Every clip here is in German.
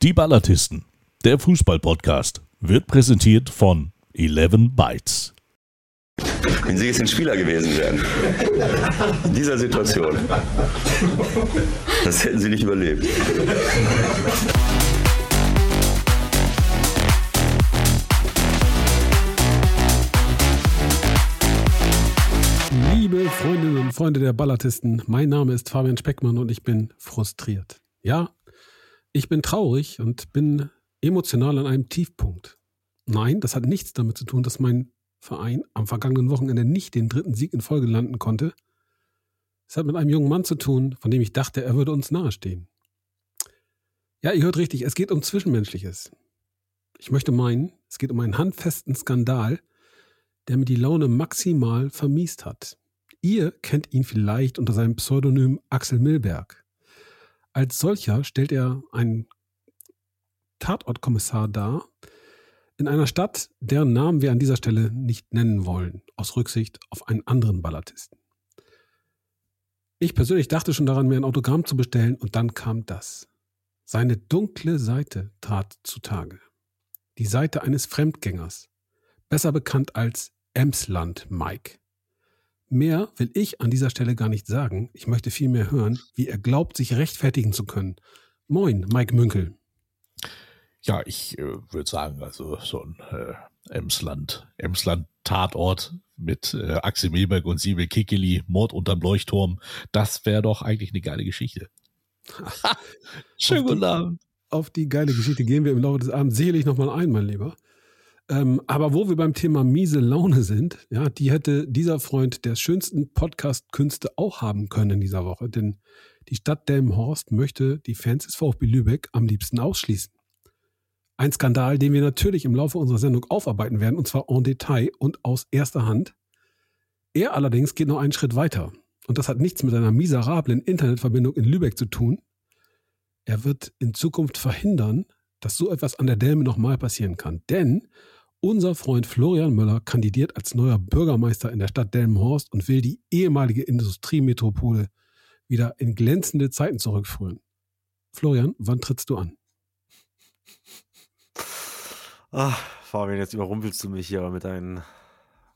Die Ballatisten, der Fußball-Podcast, wird präsentiert von 11 Bytes. Wenn Sie jetzt ein Spieler gewesen wären, in dieser Situation, das hätten Sie nicht überlebt. Liebe Freundinnen und Freunde der Ballatisten, mein Name ist Fabian Speckmann und ich bin frustriert. Ja, ich bin traurig und bin emotional an einem Tiefpunkt. Nein, das hat nichts damit zu tun, dass mein Verein am vergangenen Wochenende nicht den dritten Sieg in Folge landen konnte. Es hat mit einem jungen Mann zu tun, von dem ich dachte, er würde uns nahestehen. Ja, ihr hört richtig, es geht um Zwischenmenschliches. Ich möchte meinen, es geht um einen handfesten Skandal, der mir die Laune maximal vermiest hat. Ihr kennt ihn vielleicht unter seinem Pseudonym Axel Milberg. Als solcher stellt er einen Tatortkommissar dar in einer Stadt, deren Namen wir an dieser Stelle nicht nennen wollen, aus Rücksicht auf einen anderen Ballatisten. Ich persönlich dachte schon daran, mir ein Autogramm zu bestellen, und dann kam das. Seine dunkle Seite trat zutage. Die Seite eines Fremdgängers, besser bekannt als Emsland Mike. Mehr will ich an dieser Stelle gar nicht sagen. Ich möchte vielmehr hören, wie er glaubt, sich rechtfertigen zu können. Moin, Mike Münkel. Ja, ich äh, würde sagen, also so ein äh, Emsland, Emsland-Tatort mit äh, Axel Milberg und Siebel Kickeli, Mord unterm Leuchtturm, das wäre doch eigentlich eine geile Geschichte. Schönen guten Abend. Auf die geile Geschichte gehen wir im Laufe des Abends sicherlich nochmal ein, mein Lieber. Ähm, aber wo wir beim Thema miese Laune sind, ja, die hätte dieser Freund der schönsten Podcast-Künste auch haben können in dieser Woche, denn die Stadt Delmenhorst möchte die Fans des VfB Lübeck am liebsten ausschließen. Ein Skandal, den wir natürlich im Laufe unserer Sendung aufarbeiten werden, und zwar en Detail und aus erster Hand. Er allerdings geht noch einen Schritt weiter. Und das hat nichts mit einer miserablen Internetverbindung in Lübeck zu tun. Er wird in Zukunft verhindern, dass so etwas an der Delme nochmal passieren kann. Denn unser Freund Florian Möller kandidiert als neuer Bürgermeister in der Stadt Delmenhorst und will die ehemalige Industriemetropole wieder in glänzende Zeiten zurückführen. Florian, wann trittst du an? Ach, Fabian, jetzt überrumpelst du mich hier mit deinen,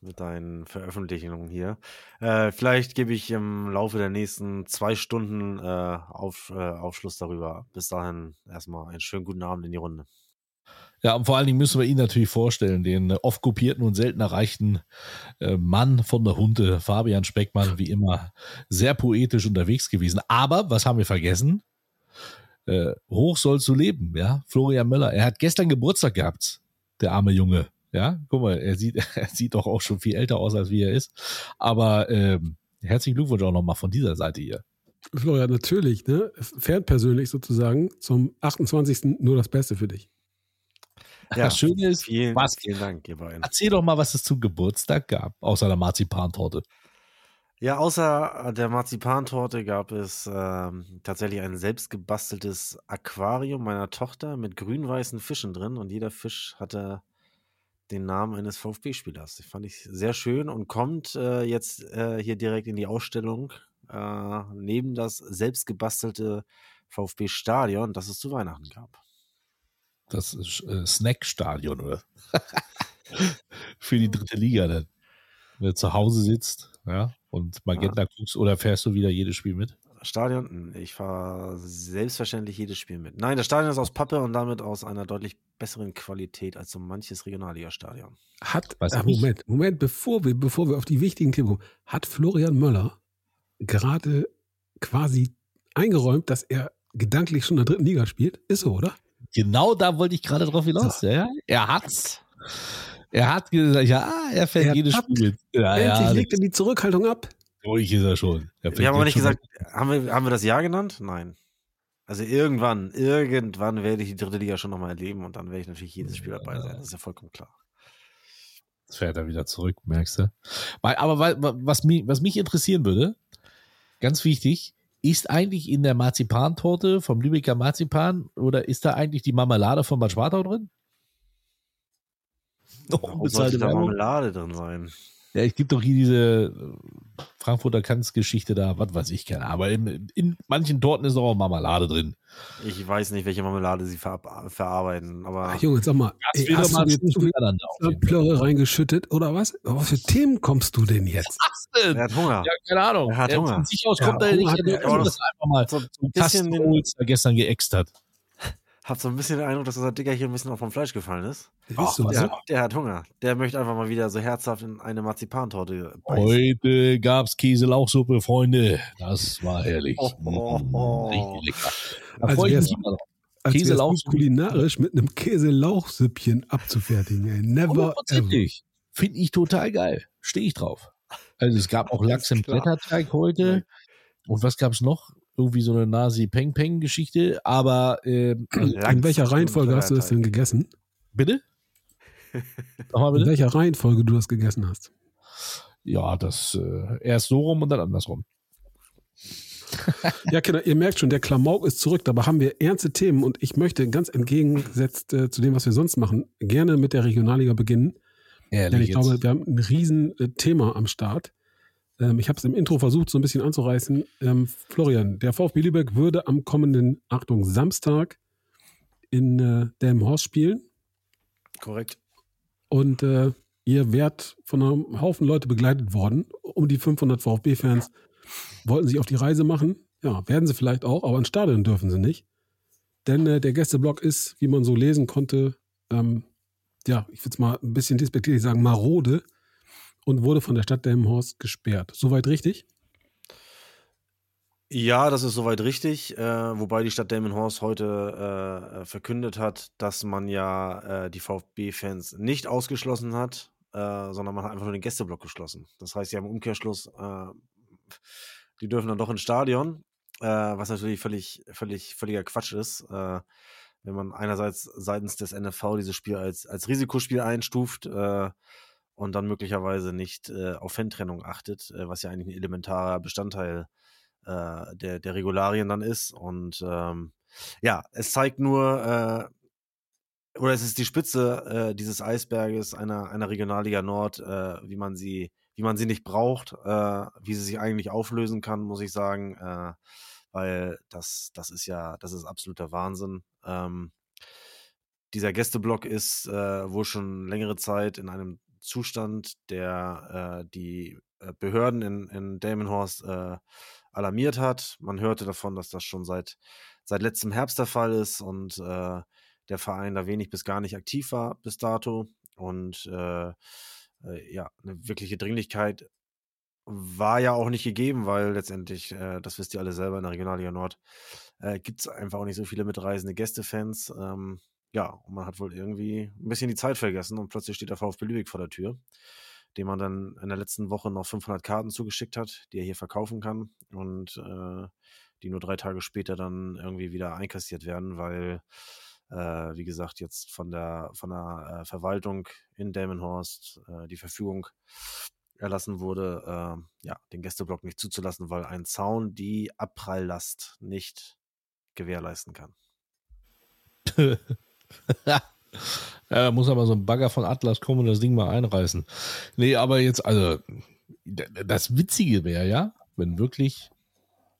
mit deinen Veröffentlichungen hier. Äh, vielleicht gebe ich im Laufe der nächsten zwei Stunden äh, auf, äh, Aufschluss darüber. Bis dahin erstmal einen schönen guten Abend in die Runde. Ja, und vor allen Dingen müssen wir ihn natürlich vorstellen, den äh, oft kopierten und selten erreichten äh, Mann von der Hunde, Fabian Speckmann, wie immer sehr poetisch unterwegs gewesen. Aber, was haben wir vergessen? Äh, hoch sollst du leben, ja? Florian Möller. Er hat gestern Geburtstag gehabt, der arme Junge. Ja, guck mal, er sieht, er sieht doch auch schon viel älter aus, als wie er ist. Aber ähm, herzlichen Glückwunsch auch nochmal von dieser Seite hier. Florian, natürlich, ne? Fernpersönlich sozusagen zum 28. nur das Beste für dich. Ja, das Schöne ist, vielen, was, vielen Dank, ihr beiden. Erzähl doch mal, was es zum Geburtstag gab, außer der Marzipantorte. Ja, außer der Marzipantorte gab es ähm, tatsächlich ein selbstgebasteltes Aquarium meiner Tochter mit grün-weißen Fischen drin und jeder Fisch hatte den Namen eines VfB-Spielers. Das fand ich sehr schön und kommt äh, jetzt äh, hier direkt in die Ausstellung äh, neben das selbstgebastelte VfB-Stadion, das es zu Weihnachten gab das äh, Snackstadion oder für die dritte Liga dann. Wenn du zu Hause sitzt, ja, und Magenta ja. guckst oder fährst du wieder jedes Spiel mit? Stadion, ich fahre selbstverständlich jedes Spiel mit. Nein, das Stadion ist aus Pappe und damit aus einer deutlich besseren Qualität als so manches Regionalliga-Stadion. Hat, ach, Moment, Moment, bevor wir, bevor wir auf die wichtigen Themen kommen, hat Florian Möller gerade quasi eingeräumt, dass er gedanklich schon in der dritten Liga spielt? Ist so, oder? Genau da wollte ich gerade drauf hinaus. So. Ja, er hat's. Er hat gesagt, ja, er fällt er jedes Spiel. Ja, Endlich ja, legt er die Zurückhaltung ab. Ruhig ist er schon. Er wir haben aber nicht gesagt, haben wir, haben wir das Jahr genannt? Nein. Also irgendwann, irgendwann werde ich die dritte Liga schon nochmal erleben und dann werde ich natürlich jedes Spiel dabei sein. Das ist ja vollkommen klar. Jetzt fährt er wieder zurück, merkst du. Aber was mich, was mich interessieren würde, ganz wichtig, ist eigentlich in der Marzipantorte vom Lübecker Marzipan oder ist da eigentlich die Marmelade von Bad Schwartau drin? Oh, Warum sollte da Marmelade drin sein? Ja, es gibt doch hier diese äh, Frankfurter Kanzgeschichte da, was weiß ich, keine Aber in, in, manchen Torten ist auch Marmelade drin. Ich weiß nicht, welche Marmelade sie ver verarbeiten, aber. Ach, Junge, sag mal, ey, hast du jetzt zu viel Plörre reingeschüttet oder was? Was für Themen kommst du denn jetzt? Was denn? Er hat Hunger. Ja, keine Ahnung. Er hat er Hunger. Von sich aus kommt ja, er nicht, der, das einfach mal so ein bisschen den, gestern geäxt hat. Hab so ein bisschen den Eindruck, dass unser Dicker hier ein bisschen auch vom Fleisch gefallen ist. Oh, so, der, hat, der, hat Hunger. Der möchte einfach mal wieder so herzhaft in eine Marzipantorte beißen. Heute gab's Käse-Lauchsuppe, Freunde. Das war herrlich. Oh, oh, oh. Richtig lecker. Da also freue ich mich immer drauf. Käselauch kulinarisch mit einem Käselauchsüppchen abzufertigen. Ey. Never Finde ich total geil. Stehe ich drauf. Also es gab auch Lachs im Blätterteig heute. Und was gab's noch? Irgendwie so eine Nasi-Peng-Peng-Geschichte, aber äh, in welcher Reihenfolge hast du das denn gegessen? Bitte? Nochmal bitte? In welcher Reihenfolge du das gegessen hast? Ja, das äh, erst so rum und dann andersrum. ja, Kinder, ihr merkt schon, der Klamauk ist zurück. Dabei haben wir ernste Themen und ich möchte ganz entgegengesetzt äh, zu dem, was wir sonst machen, gerne mit der Regionalliga beginnen. Ehrlich Denn ich jetzt? glaube, wir haben ein Riesenthema am Start. Ähm, ich habe es im Intro versucht, so ein bisschen anzureißen. Ähm, Florian, der VfB Lübeck würde am kommenden, Achtung, Samstag in äh, Delmenhorst spielen. Korrekt. Und äh, ihr wärt von einem Haufen Leute begleitet worden. Um die 500 VfB-Fans wollten sich auf die Reise machen. Ja, werden sie vielleicht auch, aber ins Stadion dürfen sie nicht. Denn äh, der Gästeblock ist, wie man so lesen konnte, ähm, ja, ich würde es mal ein bisschen despektierlich sagen, marode und wurde von der Stadt Delmenhorst gesperrt. Soweit richtig? Ja, das ist soweit richtig, äh, wobei die Stadt Delmenhorst heute äh, verkündet hat, dass man ja äh, die VfB-Fans nicht ausgeschlossen hat, äh, sondern man hat einfach nur den Gästeblock geschlossen. Das heißt, sie haben Umkehrschluss, äh, die dürfen dann doch ins Stadion, äh, was natürlich völlig, völlig, völliger Quatsch ist. wenn man einerseits seitens des NFV dieses Spiel als, als Risikospiel einstuft, und dann möglicherweise nicht äh, auf Fantrennung achtet, äh, was ja eigentlich ein elementarer Bestandteil äh, der, der Regularien dann ist. Und ähm, ja, es zeigt nur, äh, oder es ist die Spitze äh, dieses Eisberges einer, einer Regionalliga Nord, äh, wie man sie, wie man sie nicht braucht, wie sie sich eigentlich auflösen kann, muss ich sagen. Weil das, das ist ja, das ist absoluter Wahnsinn. Ähm, dieser Gästeblock ist äh, wohl schon längere Zeit in einem Zustand, der äh, die äh, Behörden in, in Delmenhorst äh, alarmiert hat. Man hörte davon, dass das schon seit, seit letztem Herbst der Fall ist und äh, der Verein da wenig bis gar nicht aktiv war bis dato. Und äh, äh, ja, eine wirkliche Dringlichkeit war ja auch nicht gegeben, weil letztendlich, äh, das wisst ihr alle selber, in der Regionalliga Nord äh, gibt es einfach auch nicht so viele mitreisende Gästefans. Ähm, ja, und man hat wohl irgendwie ein bisschen die Zeit vergessen und plötzlich steht der VfB Lübeck vor der Tür, dem man dann in der letzten Woche noch 500 Karten zugeschickt hat, die er hier verkaufen kann und äh, die nur drei Tage später dann irgendwie wieder einkassiert werden, weil, äh, wie gesagt, jetzt von der, von der äh, Verwaltung in Delmenhorst äh, die Verfügung erlassen wurde, äh, ja, den Gästeblock nicht zuzulassen, weil ein Zaun die Abpralllast nicht gewährleisten kann. ja, muss aber so ein Bagger von Atlas kommen und das Ding mal einreißen. Nee, aber jetzt, also, das Witzige wäre ja, wenn wirklich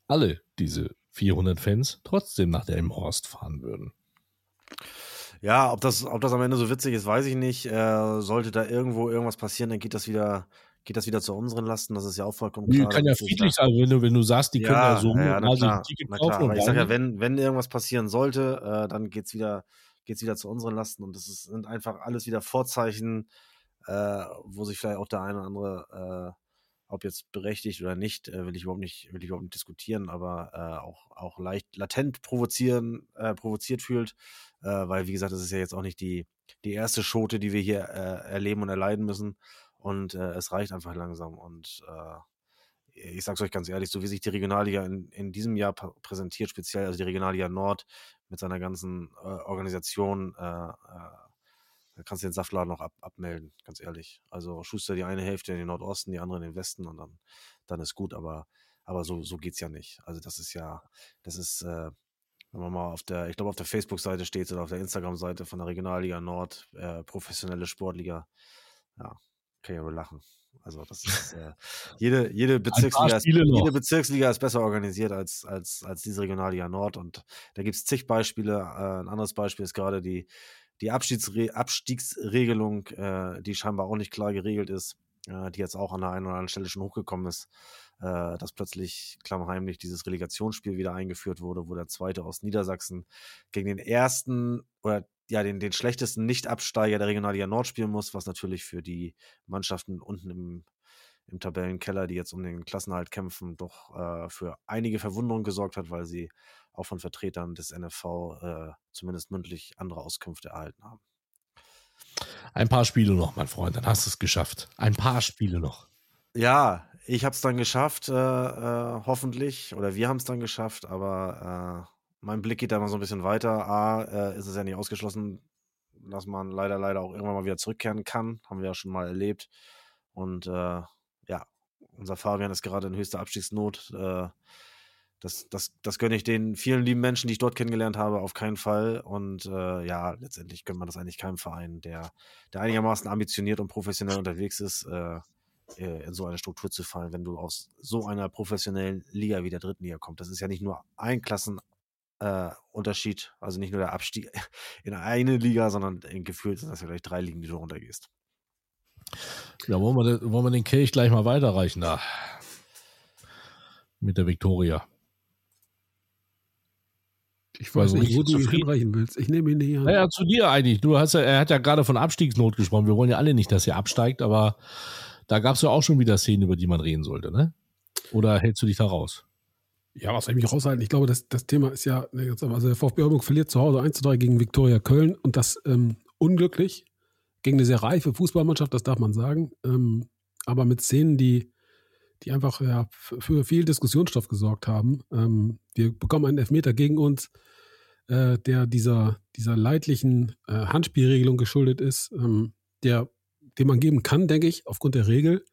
alle diese 400 Fans trotzdem nach der Elmhorst fahren würden. Ja, ob das, ob das am Ende so witzig ist, weiß ich nicht. Äh, sollte da irgendwo irgendwas passieren, dann geht das wieder, geht das wieder zu unseren Lasten. Das ist ja auch vollkommen klar. Die kann ja friedlich sein, wenn du, wenn du sagst, die ja, können ja so ja, na klar, kaufen. Aber ich sage ja, wenn, wenn irgendwas passieren sollte, äh, dann geht es wieder geht es wieder zu unseren Lasten und das ist, sind einfach alles wieder Vorzeichen, äh, wo sich vielleicht auch der eine oder andere, äh, ob jetzt berechtigt oder nicht, äh, will ich überhaupt nicht, will ich überhaupt nicht diskutieren, aber äh, auch, auch leicht latent provozieren, äh, provoziert fühlt, äh, weil wie gesagt, das ist ja jetzt auch nicht die, die erste Schote, die wir hier erleben und erleiden müssen. Und es reicht einfach langsam und ich sage es euch ganz ehrlich, so wie sich die Regionalliga in, in diesem Jahr präsentiert, speziell also die Regionalliga Nord mit seiner ganzen äh, Organisation, äh, äh, kannst du den Saftladen noch ab, abmelden, ganz ehrlich. Also Schuster die eine Hälfte in den Nordosten, die andere in den Westen und dann, dann ist gut, aber, aber so, so es ja nicht. Also das ist ja, das ist, äh, wenn man mal auf der, ich glaube auf der Facebook-Seite steht oder auf der Instagram-Seite von der Regionalliga Nord, äh, professionelle Sportliga, ja, kann ich aber lachen. Also das ist äh, jede, jede, Bezirksliga ist, jede Bezirksliga ist besser organisiert als, als, als diese Regionalliga Nord und da gibt es zig Beispiele. Äh, ein anderes Beispiel ist gerade die, die Abstiegsre Abstiegsregelung, äh, die scheinbar auch nicht klar geregelt ist, äh, die jetzt auch an der einen oder anderen Stelle schon hochgekommen ist, äh, dass plötzlich klammheimlich dieses Relegationsspiel wieder eingeführt wurde, wo der zweite aus Niedersachsen gegen den ersten oder ja, den, den schlechtesten Nicht-Absteiger der Regionalliga Nord spielen muss, was natürlich für die Mannschaften unten im, im Tabellenkeller, die jetzt um den Klassenhalt kämpfen, doch äh, für einige Verwunderung gesorgt hat, weil sie auch von Vertretern des NFV äh, zumindest mündlich andere Auskünfte erhalten haben. Ein paar Spiele noch, mein Freund, dann hast du es geschafft. Ein paar Spiele noch. Ja, ich habe es dann geschafft, äh, äh, hoffentlich, oder wir haben es dann geschafft, aber äh, mein Blick geht da mal so ein bisschen weiter. A, äh, ist es ja nicht ausgeschlossen, dass man leider, leider auch irgendwann mal wieder zurückkehren kann. Haben wir ja schon mal erlebt. Und äh, ja, unser Fabian ist gerade in höchster Abstiegsnot. Äh, das, das, das gönne ich den vielen lieben Menschen, die ich dort kennengelernt habe, auf keinen Fall. Und äh, ja, letztendlich gönnt man das eigentlich keinem Verein, der, der einigermaßen ambitioniert und professionell unterwegs ist, äh, äh, in so eine Struktur zu fallen, wenn du aus so einer professionellen Liga wie der dritten Liga kommst. Das ist ja nicht nur ein Klassen, äh, Unterschied. Also nicht nur der Abstieg in eine Liga, sondern in gefühlt sind das ja gleich drei Ligen, die du runtergehst. Ja, wollen wir, den, wollen wir den Kelch gleich mal weiterreichen da? Mit der Viktoria. Ich weiß also nicht, wo du ihn hinreichen willst. Ich nehme ihn nicht an. Naja, zu dir eigentlich. Du hast ja, er hat ja gerade von Abstiegsnot gesprochen. Wir wollen ja alle nicht, dass er absteigt, aber da gab es ja auch schon wieder Szenen, über die man reden sollte, ne? Oder hältst du dich da raus? Ja, was soll ich mich raushalten? Ich glaube, das, das Thema ist ja, ne, also der VfB Oldenburg verliert zu Hause 1 zu 3 gegen Viktoria Köln und das ähm, unglücklich gegen eine sehr reife Fußballmannschaft, das darf man sagen. Ähm, aber mit Szenen, die, die einfach ja, für viel Diskussionsstoff gesorgt haben. Ähm, wir bekommen einen Elfmeter gegen uns, äh, der dieser, dieser leidlichen äh, Handspielregelung geschuldet ist, ähm, der, den man geben kann, denke ich, aufgrund der Regel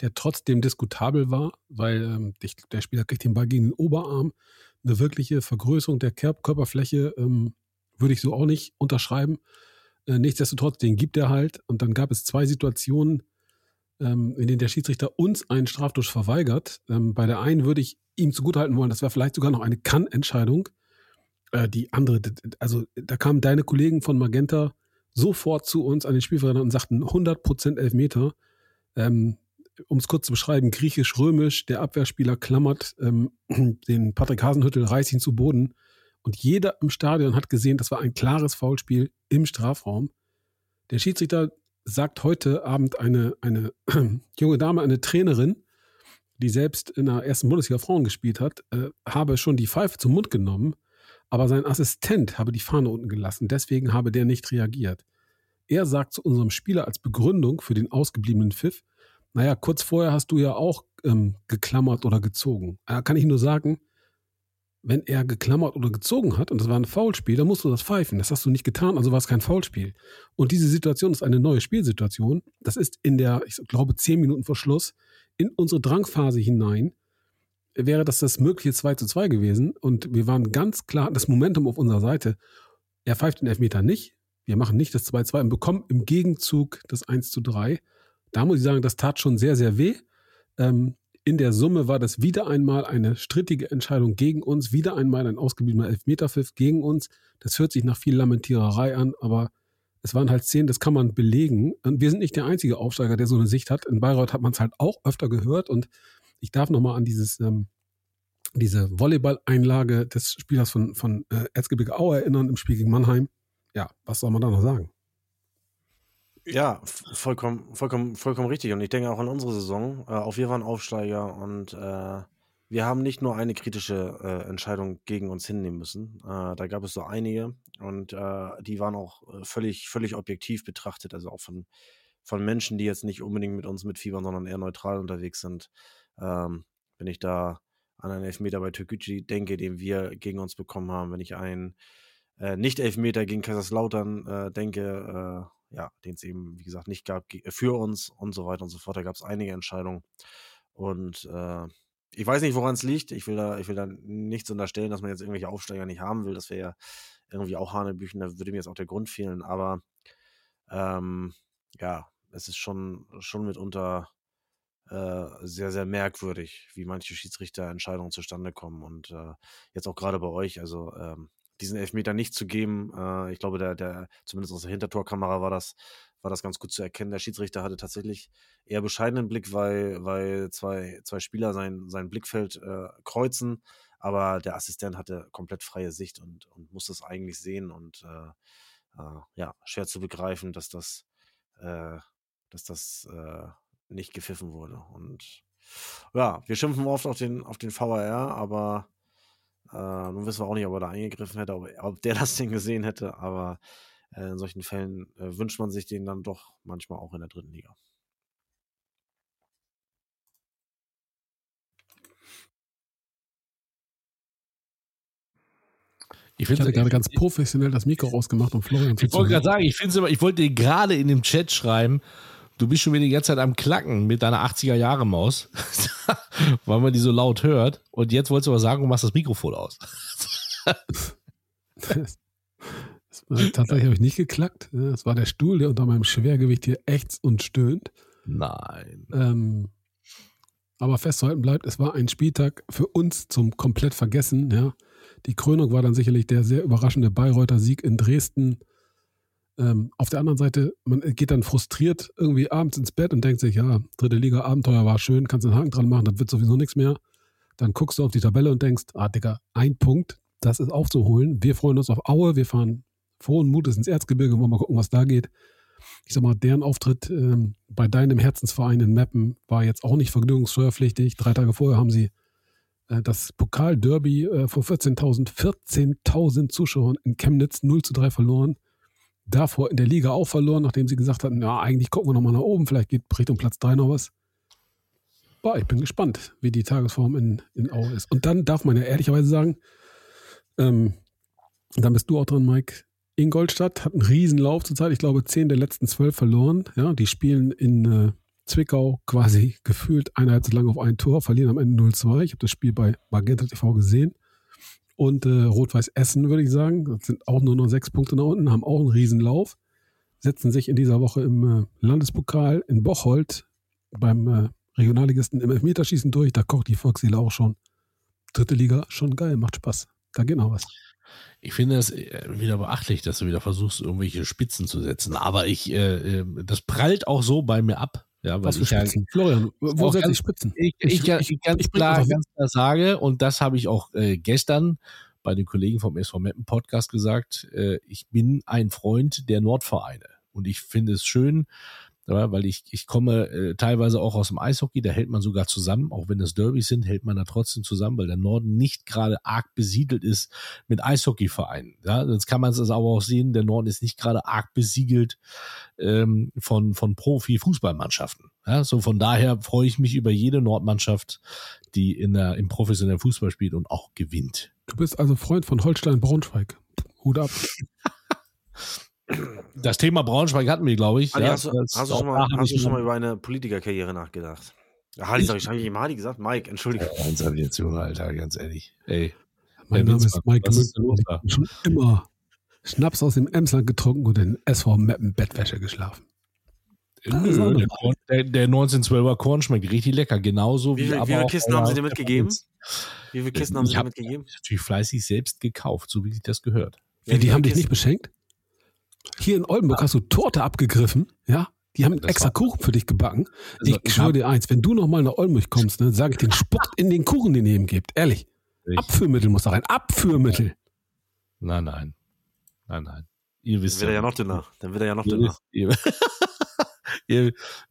der trotzdem diskutabel war, weil ähm, der Spieler kriegt den Ball gegen den Oberarm. Eine wirkliche Vergrößerung der Körperfläche ähm, würde ich so auch nicht unterschreiben. Äh, nichtsdestotrotz, den gibt er halt. Und dann gab es zwei Situationen, ähm, in denen der Schiedsrichter uns einen Strafdusch verweigert. Ähm, bei der einen würde ich ihm zugutehalten wollen, das wäre vielleicht sogar noch eine Kann-Entscheidung. Äh, die andere, also da kamen deine Kollegen von Magenta sofort zu uns an den Spielverräter und sagten 100% Elfmeter. Ähm, um es kurz zu beschreiben, griechisch-römisch, der Abwehrspieler klammert ähm, den Patrick Hasenhüttel, reißt ihn zu Boden. Und jeder im Stadion hat gesehen, das war ein klares Foulspiel im Strafraum. Der Schiedsrichter sagt heute Abend eine, eine junge Dame, eine Trainerin, die selbst in der ersten Bundesliga Frauen gespielt hat, äh, habe schon die Pfeife zum Mund genommen, aber sein Assistent habe die Fahne unten gelassen. Deswegen habe der nicht reagiert. Er sagt zu unserem Spieler als Begründung für den ausgebliebenen Pfiff, naja, kurz vorher hast du ja auch ähm, geklammert oder gezogen. Da kann ich nur sagen, wenn er geklammert oder gezogen hat und das war ein Foulspiel, dann musst du das pfeifen. Das hast du nicht getan, also war es kein Foulspiel. Und diese Situation ist eine neue Spielsituation. Das ist in der, ich glaube, zehn Minuten vor Schluss in unsere Drangphase hinein. Wäre das das mögliche 2 zu 2 gewesen und wir waren ganz klar, das Momentum auf unserer Seite. Er pfeift den Elfmeter nicht. Wir machen nicht das 2 zu 2 und bekommen im Gegenzug das 1 zu 3 da muss ich sagen, das tat schon sehr, sehr weh. Ähm, in der Summe war das wieder einmal eine strittige Entscheidung gegen uns, wieder einmal ein ausgebliebener Elfmeterpfiff gegen uns. Das hört sich nach viel Lamentiererei an, aber es waren halt zehn, das kann man belegen. Und wir sind nicht der einzige Aufsteiger, der so eine Sicht hat. In Bayreuth hat man es halt auch öfter gehört und ich darf nochmal an dieses, ähm, diese Volleyball-Einlage des Spielers von, von äh, Erzgebirge Aue erinnern im Spiel gegen Mannheim. Ja, was soll man da noch sagen? Ja, vollkommen, vollkommen, vollkommen richtig. Und ich denke auch an unsere Saison. Äh, auch wir waren Aufsteiger und äh, wir haben nicht nur eine kritische äh, Entscheidung gegen uns hinnehmen müssen. Äh, da gab es so einige und äh, die waren auch äh, völlig, völlig objektiv betrachtet, also auch von, von Menschen, die jetzt nicht unbedingt mit uns mitfiebern, sondern eher neutral unterwegs sind. Ähm, wenn ich da an einen Elfmeter bei Türkgücü denke, den wir gegen uns bekommen haben, wenn ich einen Nicht-Elfmeter gegen Kaiserslautern denke, ja, den es eben, wie gesagt, nicht gab für uns und so weiter und so fort. Da gab es einige Entscheidungen. Und äh, ich weiß nicht, woran es liegt. Ich will, da, ich will da nichts unterstellen, dass man jetzt irgendwelche Aufsteiger nicht haben will. Das wäre ja irgendwie auch Hanebüchen. Da würde mir jetzt auch der Grund fehlen. Aber ähm, ja, es ist schon, schon mitunter äh, sehr, sehr merkwürdig, wie manche Schiedsrichterentscheidungen zustande kommen. Und äh, jetzt auch gerade bei euch, also ähm, diesen Elfmeter nicht zu geben, äh, ich glaube, der, der, zumindest aus der Hintertorkamera war das, war das ganz gut zu erkennen. Der Schiedsrichter hatte tatsächlich eher bescheidenen Blick, weil, weil zwei, zwei Spieler sein, sein Blickfeld äh, kreuzen, aber der Assistent hatte komplett freie Sicht und, und musste es eigentlich sehen und äh, äh, ja, schwer zu begreifen, dass das, äh, dass das äh, nicht gepfiffen wurde. Und ja, wir schimpfen oft auf den, auf den VAR, aber äh, nun wissen wir auch nicht, ob er da eingegriffen hätte, ob, ob der das Ding gesehen hätte, aber äh, in solchen Fällen äh, wünscht man sich den dann doch manchmal auch in der dritten Liga. Ich, ich hatte gerade ganz professionell das Mikro ausgemacht und Florian Ich wollte gerade sagen, ich finde es ich wollte dir gerade in dem Chat schreiben, du bist schon wieder die ganze Zeit am Klacken mit deiner 80er-Jahre-Maus, weil man die so laut hört. Und jetzt wolltest du aber sagen, du machst das Mikrofon aus. tatsächlich habe ich nicht geklackt. Das war der Stuhl, der unter meinem Schwergewicht hier ächzt und stöhnt. Nein. Ähm, aber festzuhalten bleibt, es war ein Spieltag für uns zum komplett vergessen. Ja. Die Krönung war dann sicherlich der sehr überraschende Bayreuther Sieg in Dresden. Ähm, auf der anderen Seite, man geht dann frustriert irgendwie abends ins Bett und denkt sich, ja, dritte Liga Abenteuer war schön, kannst einen Haken dran machen, das wird sowieso nichts mehr. Dann guckst du auf die Tabelle und denkst, ah, Digga, ein Punkt, das ist aufzuholen. Wir freuen uns auf Aue, wir fahren frohen Mutes ins Erzgebirge, wollen mal gucken, was da geht. Ich sag mal, deren Auftritt ähm, bei deinem Herzensverein in Meppen war jetzt auch nicht vergnügungssteuerpflichtig. Drei Tage vorher haben sie äh, das Pokalderby äh, vor 14.000 14.000 Zuschauern in Chemnitz 0 zu 3 verloren. Davor in der Liga auch verloren, nachdem sie gesagt hatten, ja, eigentlich gucken wir nochmal nach oben, vielleicht geht Richtung Platz 3 noch was. Boah, ich bin gespannt, wie die Tagesform in, in Aue ist. Und dann darf man ja ehrlicherweise sagen, ähm, dann bist du auch dran, Mike. Ingolstadt hat einen Riesenlauf zurzeit. Ich glaube, zehn der letzten zwölf verloren. Ja, die spielen in äh, Zwickau quasi gefühlt eine Halbzeit lang auf ein Tor, verlieren am Ende 0-2. Ich habe das Spiel bei Magenta TV gesehen. Und äh, Rot-Weiß Essen, würde ich sagen, das sind auch nur noch sechs Punkte nach unten, haben auch einen Riesenlauf, setzen sich in dieser Woche im äh, Landespokal in Bocholt beim äh, Regionalligisten im Elfmeterschießen durch. Da kocht die Volksseele auch schon. Dritte Liga, schon geil, macht Spaß. Da geht noch was. Ich finde es äh, wieder beachtlich, dass du wieder versuchst, irgendwelche Spitzen zu setzen. Aber ich, äh, äh das prallt auch so bei mir ab. Ja, Was für ich Spitzen? Ja, Florian, wo setze ich Spitzen? Ich, ich, ich, ich ganz, klar, ganz klar sage, und das habe ich auch äh, gestern bei den Kollegen vom SV Meppen Podcast gesagt, äh, ich bin ein Freund der Nordvereine. Und ich finde es schön, weil ich, ich komme äh, teilweise auch aus dem Eishockey, da hält man sogar zusammen, auch wenn es Derbys sind, hält man da trotzdem zusammen, weil der Norden nicht gerade arg besiedelt ist mit Eishockeyvereinen. Ja, jetzt kann man es aber auch sehen, der Norden ist nicht gerade arg besiegelt ähm, von, von Profi-Fußballmannschaften. Ja, so von daher freue ich mich über jede Nordmannschaft, die in der, im professionellen Fußball spielt und auch gewinnt. Du bist also Freund von Holstein Braunschweig. Hut ab. Das Thema Braunschweig hatten wir, glaube ich. Adi, ja, hast, du, hast, du, schon mal, hast du schon mal über eine Politikerkarriere nachgedacht? Hardy, sag ich, habe ich ihm Hardy gesagt? Mike, entschuldige. Ja, ganz jetzt, Junge, Alter, ganz ehrlich. Ey. Mein Name ist Mike und ich habe schon immer Schnaps aus dem Emsland getrunken und in SV Meppen Bettwäsche geschlafen. Nö, der, der, der 1912er Korn schmeckt richtig lecker, genauso wie, wie, aber wie viele Kisten haben Sie dir mitgegeben? Wie viele Kisten haben Sie dir mitgegeben? Ich habe natürlich fleißig selbst gekauft, so wie sich das gehört. Ja, die haben dich nicht beschenkt? Hier in Oldenburg hast du Torte abgegriffen, ja? Die haben das extra Kuchen für dich gebacken. Also, ich schwöre dir eins, wenn du nochmal nach Oldenburg kommst, ne, sage ich den spuckt in den Kuchen, den ihr ihm gebt. Ehrlich. Ich. Abführmittel muss da rein. Abführmittel. Nein, nein. Nein, nein. Ihr wisst Dann wird er ja noch dünner. Dann wird er ja noch dünner. Ihr, ihr,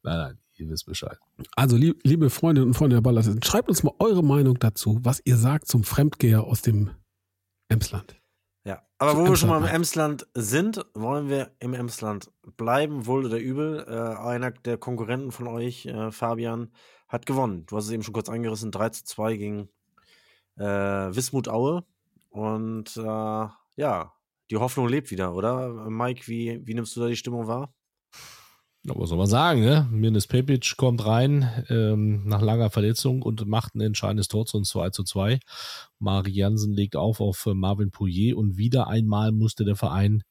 nein, nein. Ihr wisst Bescheid. Also, liebe Freundinnen und Freunde der Ballers, schreibt uns mal eure Meinung dazu, was ihr sagt zum Fremdgeher aus dem Emsland. Ja, aber wo wir schon mal im Emsland sind, wollen wir im Emsland bleiben, wohl oder übel. Äh, einer der Konkurrenten von euch, äh, Fabian, hat gewonnen. Du hast es eben schon kurz angerissen, 3 zu 2 gegen äh, Wismut Aue. Und äh, ja, die Hoffnung lebt wieder, oder? Mike, wie, wie nimmst du da die Stimmung wahr? Was soll man sagen, ne? Mirnes Pepic kommt rein ähm, nach langer Verletzung und macht ein entscheidendes Tor zu uns 2 zu 2. Mari Jansen legt auf auf äh, Marvin Pouillet und wieder einmal musste der Verein,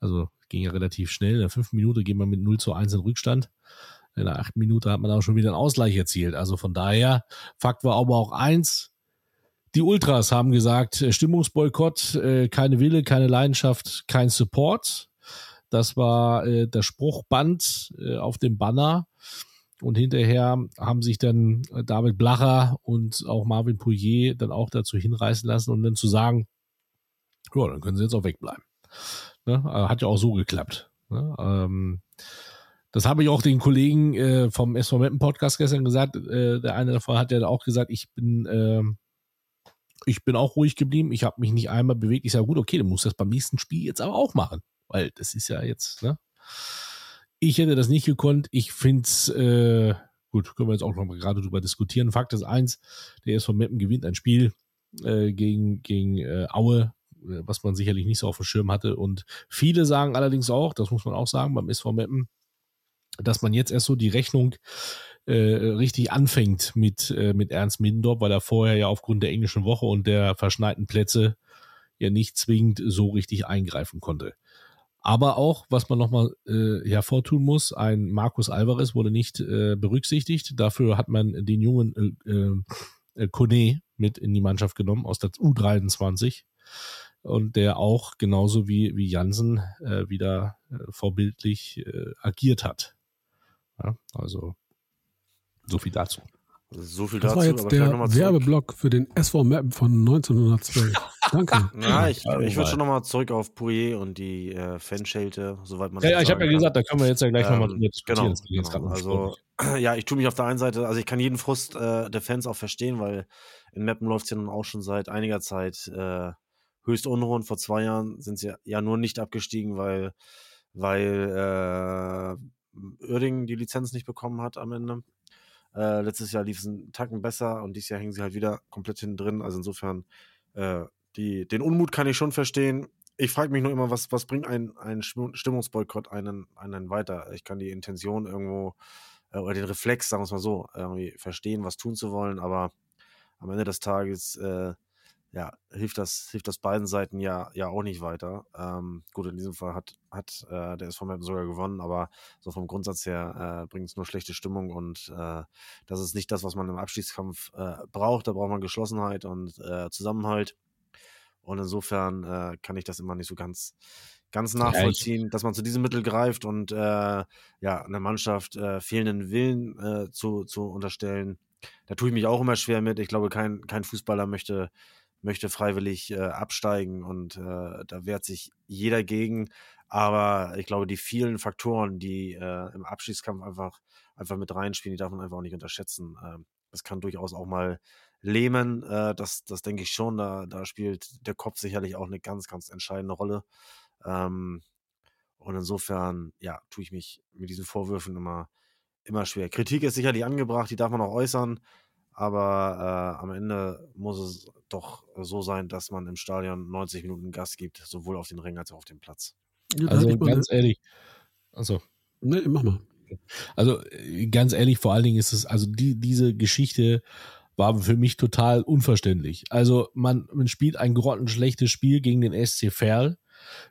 also ging ja relativ schnell, in der fünften Minute gehen wir mit 0 zu 1 in Rückstand. In der achten Minute hat man auch schon wieder einen Ausgleich erzielt. Also von daher, Fakt war aber auch eins, die Ultras haben gesagt, äh, Stimmungsboykott, äh, keine Wille, keine Leidenschaft, kein Support. Das war äh, das Spruchband äh, auf dem Banner. Und hinterher haben sich dann äh, David Blacher und auch Marvin Pouillet dann auch dazu hinreißen lassen und dann zu sagen, ja, dann können sie jetzt auch wegbleiben. Ne? Äh, hat ja auch so geklappt. Ne? Ähm, das habe ich auch den Kollegen äh, vom SV Mappen Podcast gestern gesagt. Äh, der eine davon hat ja auch gesagt, ich bin, äh, ich bin auch ruhig geblieben. Ich habe mich nicht einmal bewegt. Ich sage, gut, okay, dann muss das beim nächsten Spiel jetzt aber auch machen. Weil das ist ja jetzt, ne? Ich hätte das nicht gekonnt. Ich finde es, äh, gut, können wir jetzt auch noch mal gerade drüber diskutieren. Fakt ist eins, der SV Meppen gewinnt ein Spiel äh, gegen, gegen äh, Aue, äh, was man sicherlich nicht so auf dem Schirm hatte. Und viele sagen allerdings auch, das muss man auch sagen, beim SV Meppen, dass man jetzt erst so die Rechnung äh, richtig anfängt mit, äh, mit Ernst Middendorf, weil er vorher ja aufgrund der englischen Woche und der verschneiten Plätze ja nicht zwingend so richtig eingreifen konnte. Aber auch, was man nochmal äh, hervortun muss, ein Markus Alvarez wurde nicht äh, berücksichtigt. Dafür hat man den jungen äh, äh, Kone mit in die Mannschaft genommen aus der U23 und der auch genauso wie, wie Jansen äh, wieder äh, vorbildlich äh, agiert hat. Ja, also so viel dazu. So viel das dazu. war jetzt der Werbeblock für den SV Map von 1912. Danke. Ja, ich, ich würde schon nochmal zurück auf Pouillet und die äh, Fanschelte, soweit man Ja, ja ich habe ja gesagt, da können wir jetzt ja gleich ähm, nochmal drüber diskutieren. Genau, genau. Also, ja, ich tue mich auf der einen Seite, also ich kann jeden Frust äh, der Fans auch verstehen, weil in Mappen läuft es ja nun auch schon seit einiger Zeit äh, höchst unruhend. Vor zwei Jahren sind sie ja, ja nur nicht abgestiegen, weil, weil äh, Uerdingen die Lizenz nicht bekommen hat am Ende. Äh, letztes Jahr lief es einen Tacken besser und dieses Jahr hängen sie halt wieder komplett hinten drin. Also insofern, äh, die, den Unmut kann ich schon verstehen. Ich frage mich nur immer, was, was bringt ein, ein Stimmungsboykott einen, einen weiter? Ich kann die Intention irgendwo äh, oder den Reflex, sagen wir es mal so, irgendwie verstehen, was tun zu wollen, aber am Ende des Tages äh, ja, hilft das, hilft das beiden Seiten ja, ja auch nicht weiter. Ähm, gut, in diesem Fall hat, hat äh, der SV Meppen sogar gewonnen, aber so vom Grundsatz her äh, bringt es nur schlechte Stimmung und äh, das ist nicht das, was man im Abstiegskampf äh, braucht. Da braucht man Geschlossenheit und äh, Zusammenhalt. Und insofern äh, kann ich das immer nicht so ganz, ganz nachvollziehen, ja, dass man zu diesem Mittel greift und äh, ja, einer Mannschaft äh, fehlenden Willen äh, zu, zu unterstellen. Da tue ich mich auch immer schwer mit. Ich glaube, kein, kein Fußballer möchte möchte freiwillig äh, absteigen und äh, da wehrt sich jeder gegen. Aber ich glaube, die vielen Faktoren, die äh, im Abschiedskampf einfach, einfach mit reinspielen, die darf man einfach auch nicht unterschätzen. Ähm, das kann durchaus auch mal lähmen. Äh, das, das denke ich schon. Da, da spielt der Kopf sicherlich auch eine ganz, ganz entscheidende Rolle. Ähm, und insofern, ja, tue ich mich mit diesen Vorwürfen immer, immer schwer. Kritik ist sicherlich angebracht, die darf man auch äußern. Aber äh, am Ende muss es doch so sein, dass man im Stadion 90 Minuten Gas gibt, sowohl auf den Ring als auch auf dem Platz. Also ganz ehrlich. Also. Nee, mach mal. Also äh, ganz ehrlich, vor allen Dingen ist es, also die, diese Geschichte war für mich total unverständlich. Also man, man spielt ein grottenschlechtes Spiel gegen den SC Verl,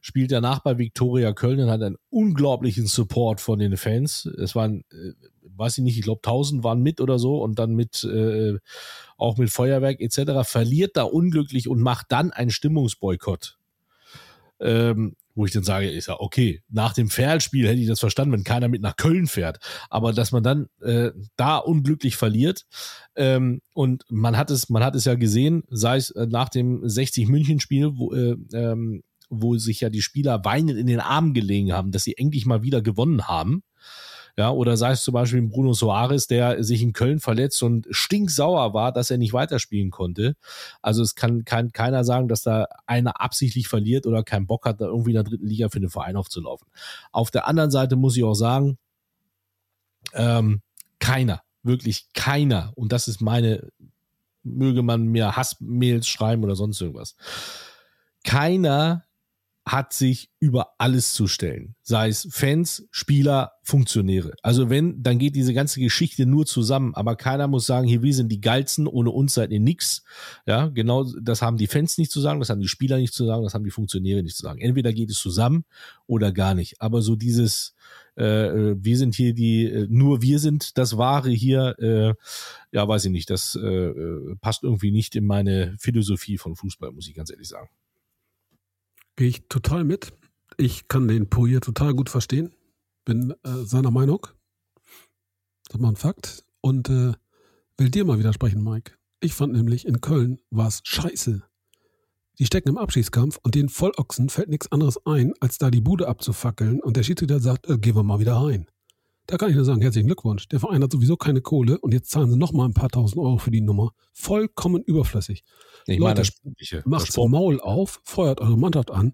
spielt danach bei Viktoria Köln und hat einen unglaublichen Support von den Fans. Es waren äh, weiß ich nicht, ich glaube 1000 waren mit oder so und dann mit äh, auch mit Feuerwerk etc. verliert da unglücklich und macht dann einen Stimmungsboykott. Ähm, wo ich dann sage, ist ja okay, nach dem Fährspiel hätte ich das verstanden, wenn keiner mit nach Köln fährt. Aber dass man dann äh, da unglücklich verliert ähm, und man hat es, man hat es ja gesehen, sei es äh, nach dem 60 München Spiel, wo, äh, ähm, wo sich ja die Spieler weinend in den Armen gelegen haben, dass sie endlich mal wieder gewonnen haben. Ja, oder sei es zum Beispiel Bruno Soares, der sich in Köln verletzt und stinksauer war, dass er nicht weiterspielen konnte. Also es kann, kann keiner sagen, dass da einer absichtlich verliert oder keinen Bock hat, da irgendwie in der dritten Liga für den Verein aufzulaufen. Auf der anderen Seite muss ich auch sagen, ähm, keiner, wirklich keiner, und das ist meine, möge man mir Hassmails schreiben oder sonst irgendwas. Keiner hat sich über alles zu stellen. Sei es Fans, Spieler, Funktionäre. Also wenn, dann geht diese ganze Geschichte nur zusammen. Aber keiner muss sagen, hier, wir sind die Geilsten, ohne uns seid ihr nix. Ja, genau, das haben die Fans nicht zu sagen, das haben die Spieler nicht zu sagen, das haben die Funktionäre nicht zu sagen. Entweder geht es zusammen oder gar nicht. Aber so dieses, äh, wir sind hier die, äh, nur wir sind das Wahre hier, äh, ja, weiß ich nicht, das äh, äh, passt irgendwie nicht in meine Philosophie von Fußball, muss ich ganz ehrlich sagen. Gehe ich total mit. Ich kann den Poirier total gut verstehen. Bin äh, seiner Meinung. Das ist mal ein Fakt. Und äh, will dir mal widersprechen, Mike. Ich fand nämlich in Köln war es scheiße. Die stecken im Abschießkampf und den Vollochsen fällt nichts anderes ein, als da die Bude abzufackeln und der Schiedsrichter sagt, äh, gehen wir mal wieder rein. Da kann ich nur sagen, herzlichen Glückwunsch. Der Verein hat sowieso keine Kohle und jetzt zahlen sie nochmal ein paar tausend Euro für die Nummer. Vollkommen überflüssig. Ich Leute, meine, macht das Maul auf, feuert eure Mannschaft an,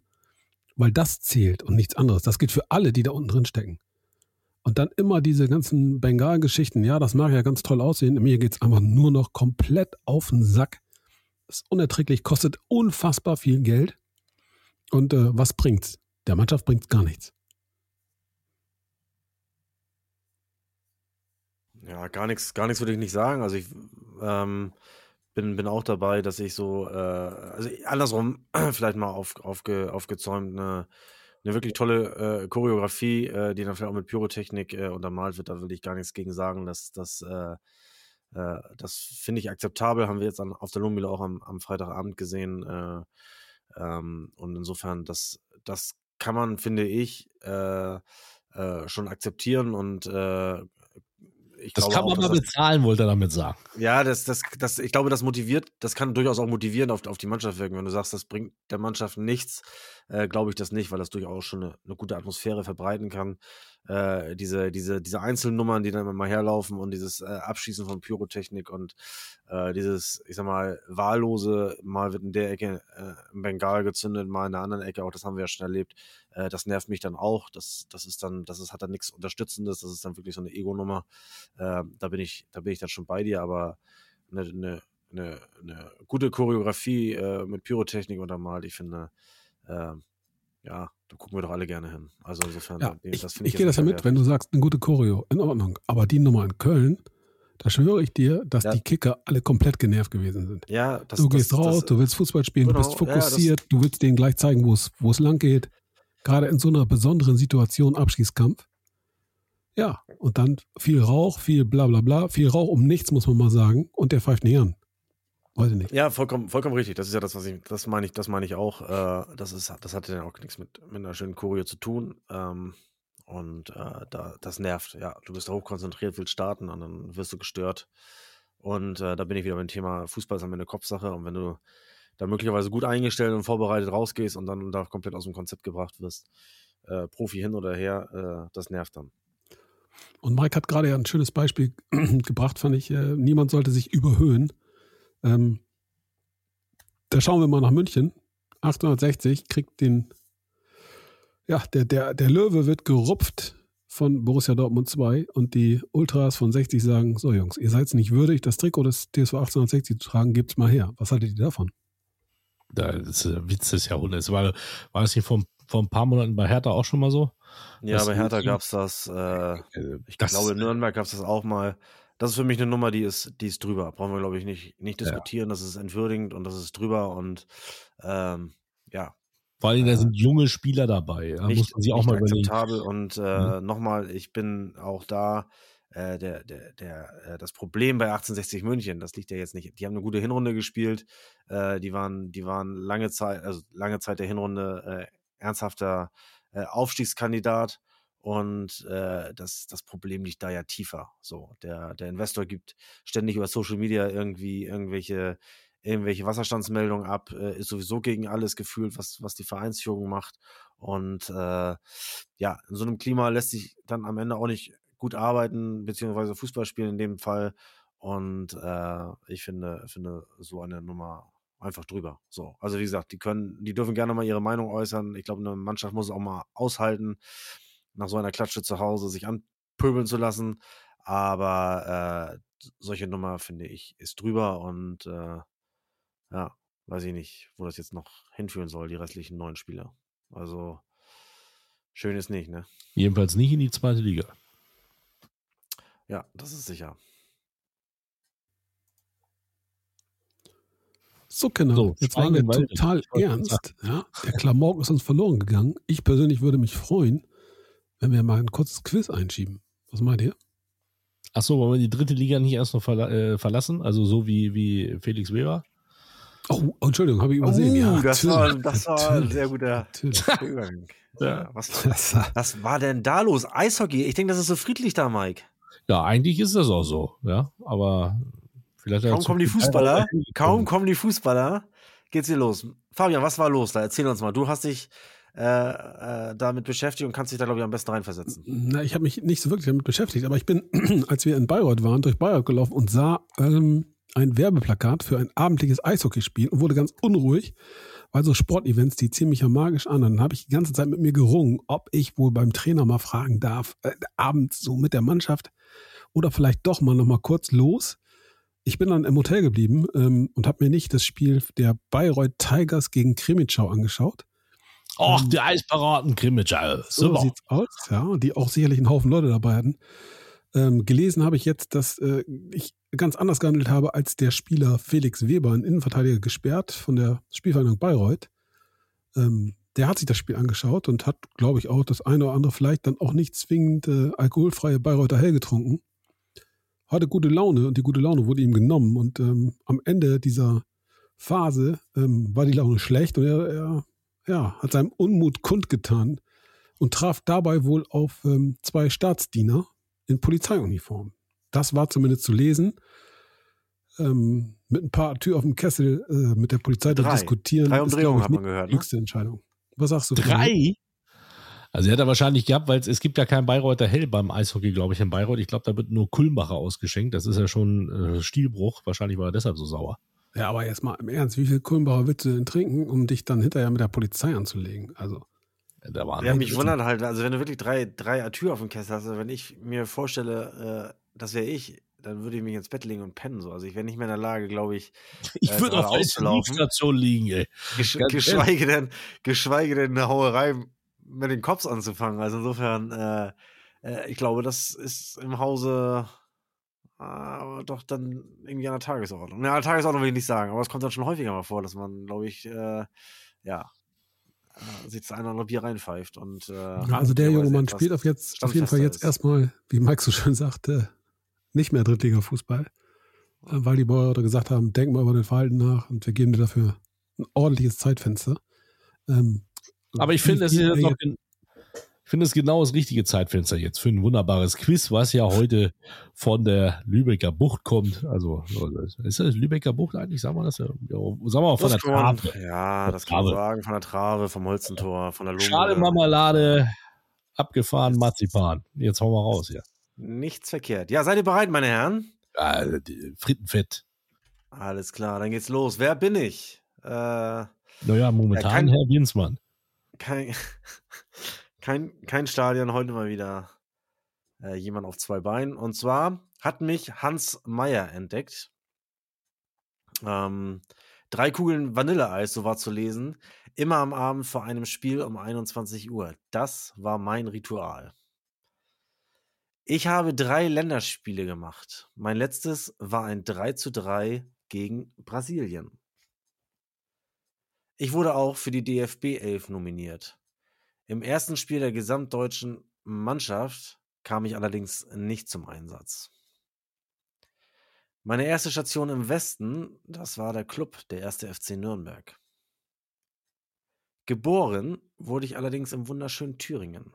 weil das zählt und nichts anderes. Das gilt für alle, die da unten drin stecken. Und dann immer diese ganzen Bengal-Geschichten. Ja, das mag ja ganz toll aussehen. Mir geht es einfach nur noch komplett auf den Sack. Das ist unerträglich, kostet unfassbar viel Geld. Und äh, was bringt's? Der Mannschaft bringt's gar nichts. Ja, gar nichts, gar nichts würde ich nicht sagen. Also ich ähm, bin, bin auch dabei, dass ich so, äh, also andersrum vielleicht mal auf, aufge, aufgezäumt eine, eine wirklich tolle äh, Choreografie, äh, die dann vielleicht auch mit Pyrotechnik äh, untermalt wird. Da will ich gar nichts gegen sagen. dass das, äh, äh, das finde ich akzeptabel. Haben wir jetzt an, auf der Lohnmühle auch am, am Freitagabend gesehen. Äh, ähm, und insofern, das, das kann man, finde ich, äh, äh, schon akzeptieren und äh, ich das glaube kann auch, man dass mal das, bezahlen, wollte er damit sagen. ja, das, das, das, ich glaube, das motiviert, das kann durchaus auch motivieren auf, auf die Mannschaft wirken. Wenn du sagst, das bringt der Mannschaft nichts, äh, glaube ich das nicht, weil das durchaus schon eine, eine gute Atmosphäre verbreiten kann. Äh, diese, diese, diese einzelnen Nummern, die dann immer mal herlaufen und dieses äh, Abschießen von Pyrotechnik und äh, dieses, ich sag mal, wahllose, mal wird in der Ecke äh, ein Bengal gezündet, mal in der anderen Ecke, auch das haben wir ja schon erlebt. Äh, das nervt mich dann auch. Das, das ist dann, das ist, hat dann nichts Unterstützendes, das ist dann wirklich so eine Ego-Nummer. Äh, da bin ich, da bin ich dann schon bei dir, aber eine, eine, eine, eine gute Choreografie äh, mit Pyrotechnik untermalt, ich finde, äh, ja, da gucken wir doch alle gerne hin. Also insofern, Ja, nee, ich, das ich ich gehe das ja mit, wenn du sagst, eine gute Choreo, in Ordnung. Aber die Nummer in Köln, da schwöre ich dir, dass Ja. die Kicker alle komplett genervt gewesen sind. Ja, das, du das, gehst das, raus, du willst Fußball spielen, du Genau, bist ja, das- fokussiert, du willst denen gleich zeigen, wo es, wo es lang geht. Gerade in so einer besonderen Situation, Abschießkampf. Ja, und dann viel Rauch, viel bla bla bla, viel Rauch um nichts, muss man mal sagen. Und der pfeift nicht an. Weiß ich nicht. Ja, vollkommen, vollkommen richtig. Das ist ja das, was ich, das meine ich, das meine ich auch. Äh, das ist, das hat ja auch nichts mit, mit einer schönen Choreo zu tun. Ähm, und äh, da, das nervt. Ja, du bist hochkonzentriert, willst starten und dann wirst du gestört. Und äh, da bin ich wieder beim Thema Fußball ist am Ende Kopfsache. Und wenn du da möglicherweise gut eingestellt und vorbereitet rausgehst und dann da komplett aus dem Konzept gebracht wirst, äh, Profi hin oder her, äh, das nervt dann. Und Mike hat gerade ja ein schönes Beispiel gebracht, fand ich. Äh, niemand sollte sich überhöhen. Ähm, da schauen wir mal nach München. 860 kriegt den, ja, der, der, der Löwe wird gerupft von Borussia Dortmund 2 und die Ultras von 60 sagen, so Jungs, ihr seid nicht würdig, das Trikot des TSV 1860 zu tragen, gebt's mal her. Was haltet ihr davon? Das ist der Witz des Jahrhunderts. War, war das nicht vor, vor ein paar Monaten bei Hertha auch schon mal so? Ja, Das bei Hertha gab es das. Äh, Äh, Ich das- glaube, in Nürnberg gab es das auch mal. Das ist für mich eine Nummer, die ist, die ist drüber. Brauchen wir, glaube ich, nicht, nicht Ja. diskutieren. Das ist entwürdigend und das ist drüber und ähm, ja, Vor allem, da sind junge Spieler dabei. Da nicht, muss man sich auch mal überlegen. akzeptabel. Und äh, nochmal, ich bin auch da. Äh, der, der, der, äh, das Problem bei 1860 München, das liegt ja jetzt nicht. Die haben eine gute Hinrunde gespielt. Äh, die waren, die waren lange Zeit, also lange Zeit der Hinrunde äh, ernsthafter äh, Aufstiegskandidat. Und äh, das, das Problem liegt da ja tiefer. So, der, der Investor gibt ständig über Social Media irgendwie irgendwelche, irgendwelche Wasserstandsmeldungen ab, äh, ist sowieso gegen alles gefühlt, was, was die Vereinsführung macht. Und äh, ja, in so einem Klima lässt sich dann am Ende auch nicht gut arbeiten, beziehungsweise Fußball spielen in dem Fall. Und äh, ich finde, finde so eine Nummer einfach drüber. So, also wie gesagt, die können, die dürfen gerne mal ihre Meinung äußern. Ich glaube, eine Mannschaft muss es auch mal aushalten, nach so einer Klatsche zu Hause sich anpöbeln zu lassen. Aber äh, solche Nummer finde ich ist drüber und äh, ja, weiß ich nicht, wo das jetzt noch hinführen soll, die restlichen neun Spieler. Also schön ist nicht, ne? Jedenfalls nicht in die zweite Liga. Ja, das ist sicher. So, Kinder, so, jetzt waren wir total ernst. Ja? Der Klamauk ist uns verloren gegangen. Ich persönlich würde mich freuen, wenn wir mal ein kurzes Quiz einschieben. Was meint ihr? Achso, wollen wir die dritte Liga nicht erst noch verla äh, verlassen? Also so wie, wie Felix Weber? Oh, oh Entschuldigung, habe ich übersehen. Oh, ja, das war, das war ein sehr guter Übergang. Ja. Was, was war denn da los? Eishockey? Ich denke, das ist so friedlich da, Mike. Ja, eigentlich ist das auch so, ja. Aber vielleicht. Kaum kommen die Fußballer, kaum kommen die Fußballer, geht's hier los. Fabian, was war los da? Erzähl uns mal. Du hast dich äh, äh, damit beschäftigt und kannst dich da, glaube ich, am besten reinversetzen. Na, ich habe mich nicht so wirklich damit beschäftigt, aber ich bin, als wir in Bayreuth waren, durch Bayreuth gelaufen und sah ähm, ein Werbeplakat für ein abendliches Eishockeyspiel und wurde ganz unruhig, weil so Sportevents, die ziehen mich ja magisch an. Und dann habe ich die ganze Zeit mit mir gerungen, ob ich wohl beim Trainer mal fragen darf, äh, abends so mit der Mannschaft oder vielleicht doch mal noch mal kurz los. Ich bin dann im Hotel geblieben ähm, und habe mir nicht das Spiel der Bayreuth Tigers gegen Krimitschau angeschaut. Och, ähm, die Eisparaten Krimitschau. So sieht's aus, ja. Die auch sicherlich einen Haufen Leute dabei hatten. Ähm, gelesen habe ich jetzt, dass äh, ich ganz anders gehandelt habe als der Spieler Felix Weber, ein Innenverteidiger, gesperrt von der Spielvereinigung Bayreuth. Ähm, der hat sich das Spiel angeschaut und hat, glaube ich, auch das eine oder andere vielleicht dann auch nicht zwingend äh, alkoholfreie Bayreuther Hell getrunken. Hatte gute Laune und die gute Laune wurde ihm genommen. Und ähm, am Ende dieser Phase ähm, war die Laune schlecht und er, er ja, hat seinem Unmut kundgetan und traf dabei wohl auf ähm, zwei Staatsdiener in Polizeiuniform. Das war zumindest zu lesen. Ähm, mit ein paar Tür auf dem Kessel äh, mit der Polizei Drei. diskutieren. Drei Umdrehungen hat man gehört. Die ne? Entscheidung. Was sagst du? Drei? Also er hat er wahrscheinlich gehabt, weil es, es gibt ja kein Bayreuther Hell beim Eishockey, glaube ich, in Bayreuth. Ich glaube, da wird nur Kulmbacher ausgeschenkt. Das ist ja schon äh, Stilbruch. Wahrscheinlich war er deshalb so sauer. Ja, aber jetzt mal im Ernst, wie viel Kulmbacher willst du denn trinken, um dich dann hinterher mit der Polizei anzulegen? Also. Da waren ja, mich wundert halt, also wenn du wirklich drei, drei Atür auf dem Kessel hast, also wenn ich mir vorstelle, äh, das wäre ich, dann würde ich mich ins Bett legen und pennen. So. Also ich wäre nicht mehr in der Lage, glaube ich. Ich äh, würde auf der Intensivstation liegen, ey. Gesch geschweige, denn, geschweige denn eine Hauerei mit den Cops anzufangen. Also insofern, äh, äh, ich glaube, das ist im Hause äh, doch dann irgendwie an der Tagesordnung. Ja, an der Tagesordnung will ich nicht sagen, aber es kommt dann schon häufiger mal vor, dass man, glaube ich, äh, ja, äh, sich das eine oder Bier reinpfeift. Und, äh, also der junge Mann spielt auf, jetzt, auf jeden Fall jetzt ist. erstmal, wie Mike so schön sagte, nicht mehr Drittliga-Fußball, äh, weil die Bauer gesagt haben, denk mal über den Verhalten nach und wir geben dir dafür ein ordentliches Zeitfenster. Ähm, Aber ich finde, es ist jetzt noch, ich finde es genau das richtige Zeitfenster jetzt für ein wunderbares Quiz, was ja heute von der Lübecker Bucht kommt. Also ist das Lübecker Bucht eigentlich? Sagen wir das ja? Sagen wir mal von das der Trave. Ja, das kann man sagen. Von der Trave, vom Holzentor, von der Lunge. Schade Marmelade, abgefahren Marzipan. Jetzt hauen wir raus hier. Nichts verkehrt. Ja, seid ihr bereit, meine Herren? Ja, Frittenfett. Alles klar, dann geht's los. Wer bin ich? Äh, naja, momentan kein, Herr Winsmann. Kein, kein, kein Stadion, heute mal wieder äh, jemand auf zwei Beinen. Und zwar hat mich Hans Meyer entdeckt. Ähm, drei Kugeln Vanilleeis, so war zu lesen. Immer am Abend vor einem Spiel um 21 Uhr. Das war mein Ritual. Ich habe drei Länderspiele gemacht. Mein letztes war ein 3 zu 3 gegen Brasilien. Ich wurde auch für die DFB 11 nominiert. Im ersten Spiel der gesamtdeutschen Mannschaft kam ich allerdings nicht zum Einsatz. Meine erste Station im Westen, das war der Club, der erste FC Nürnberg. Geboren wurde ich allerdings im wunderschönen Thüringen.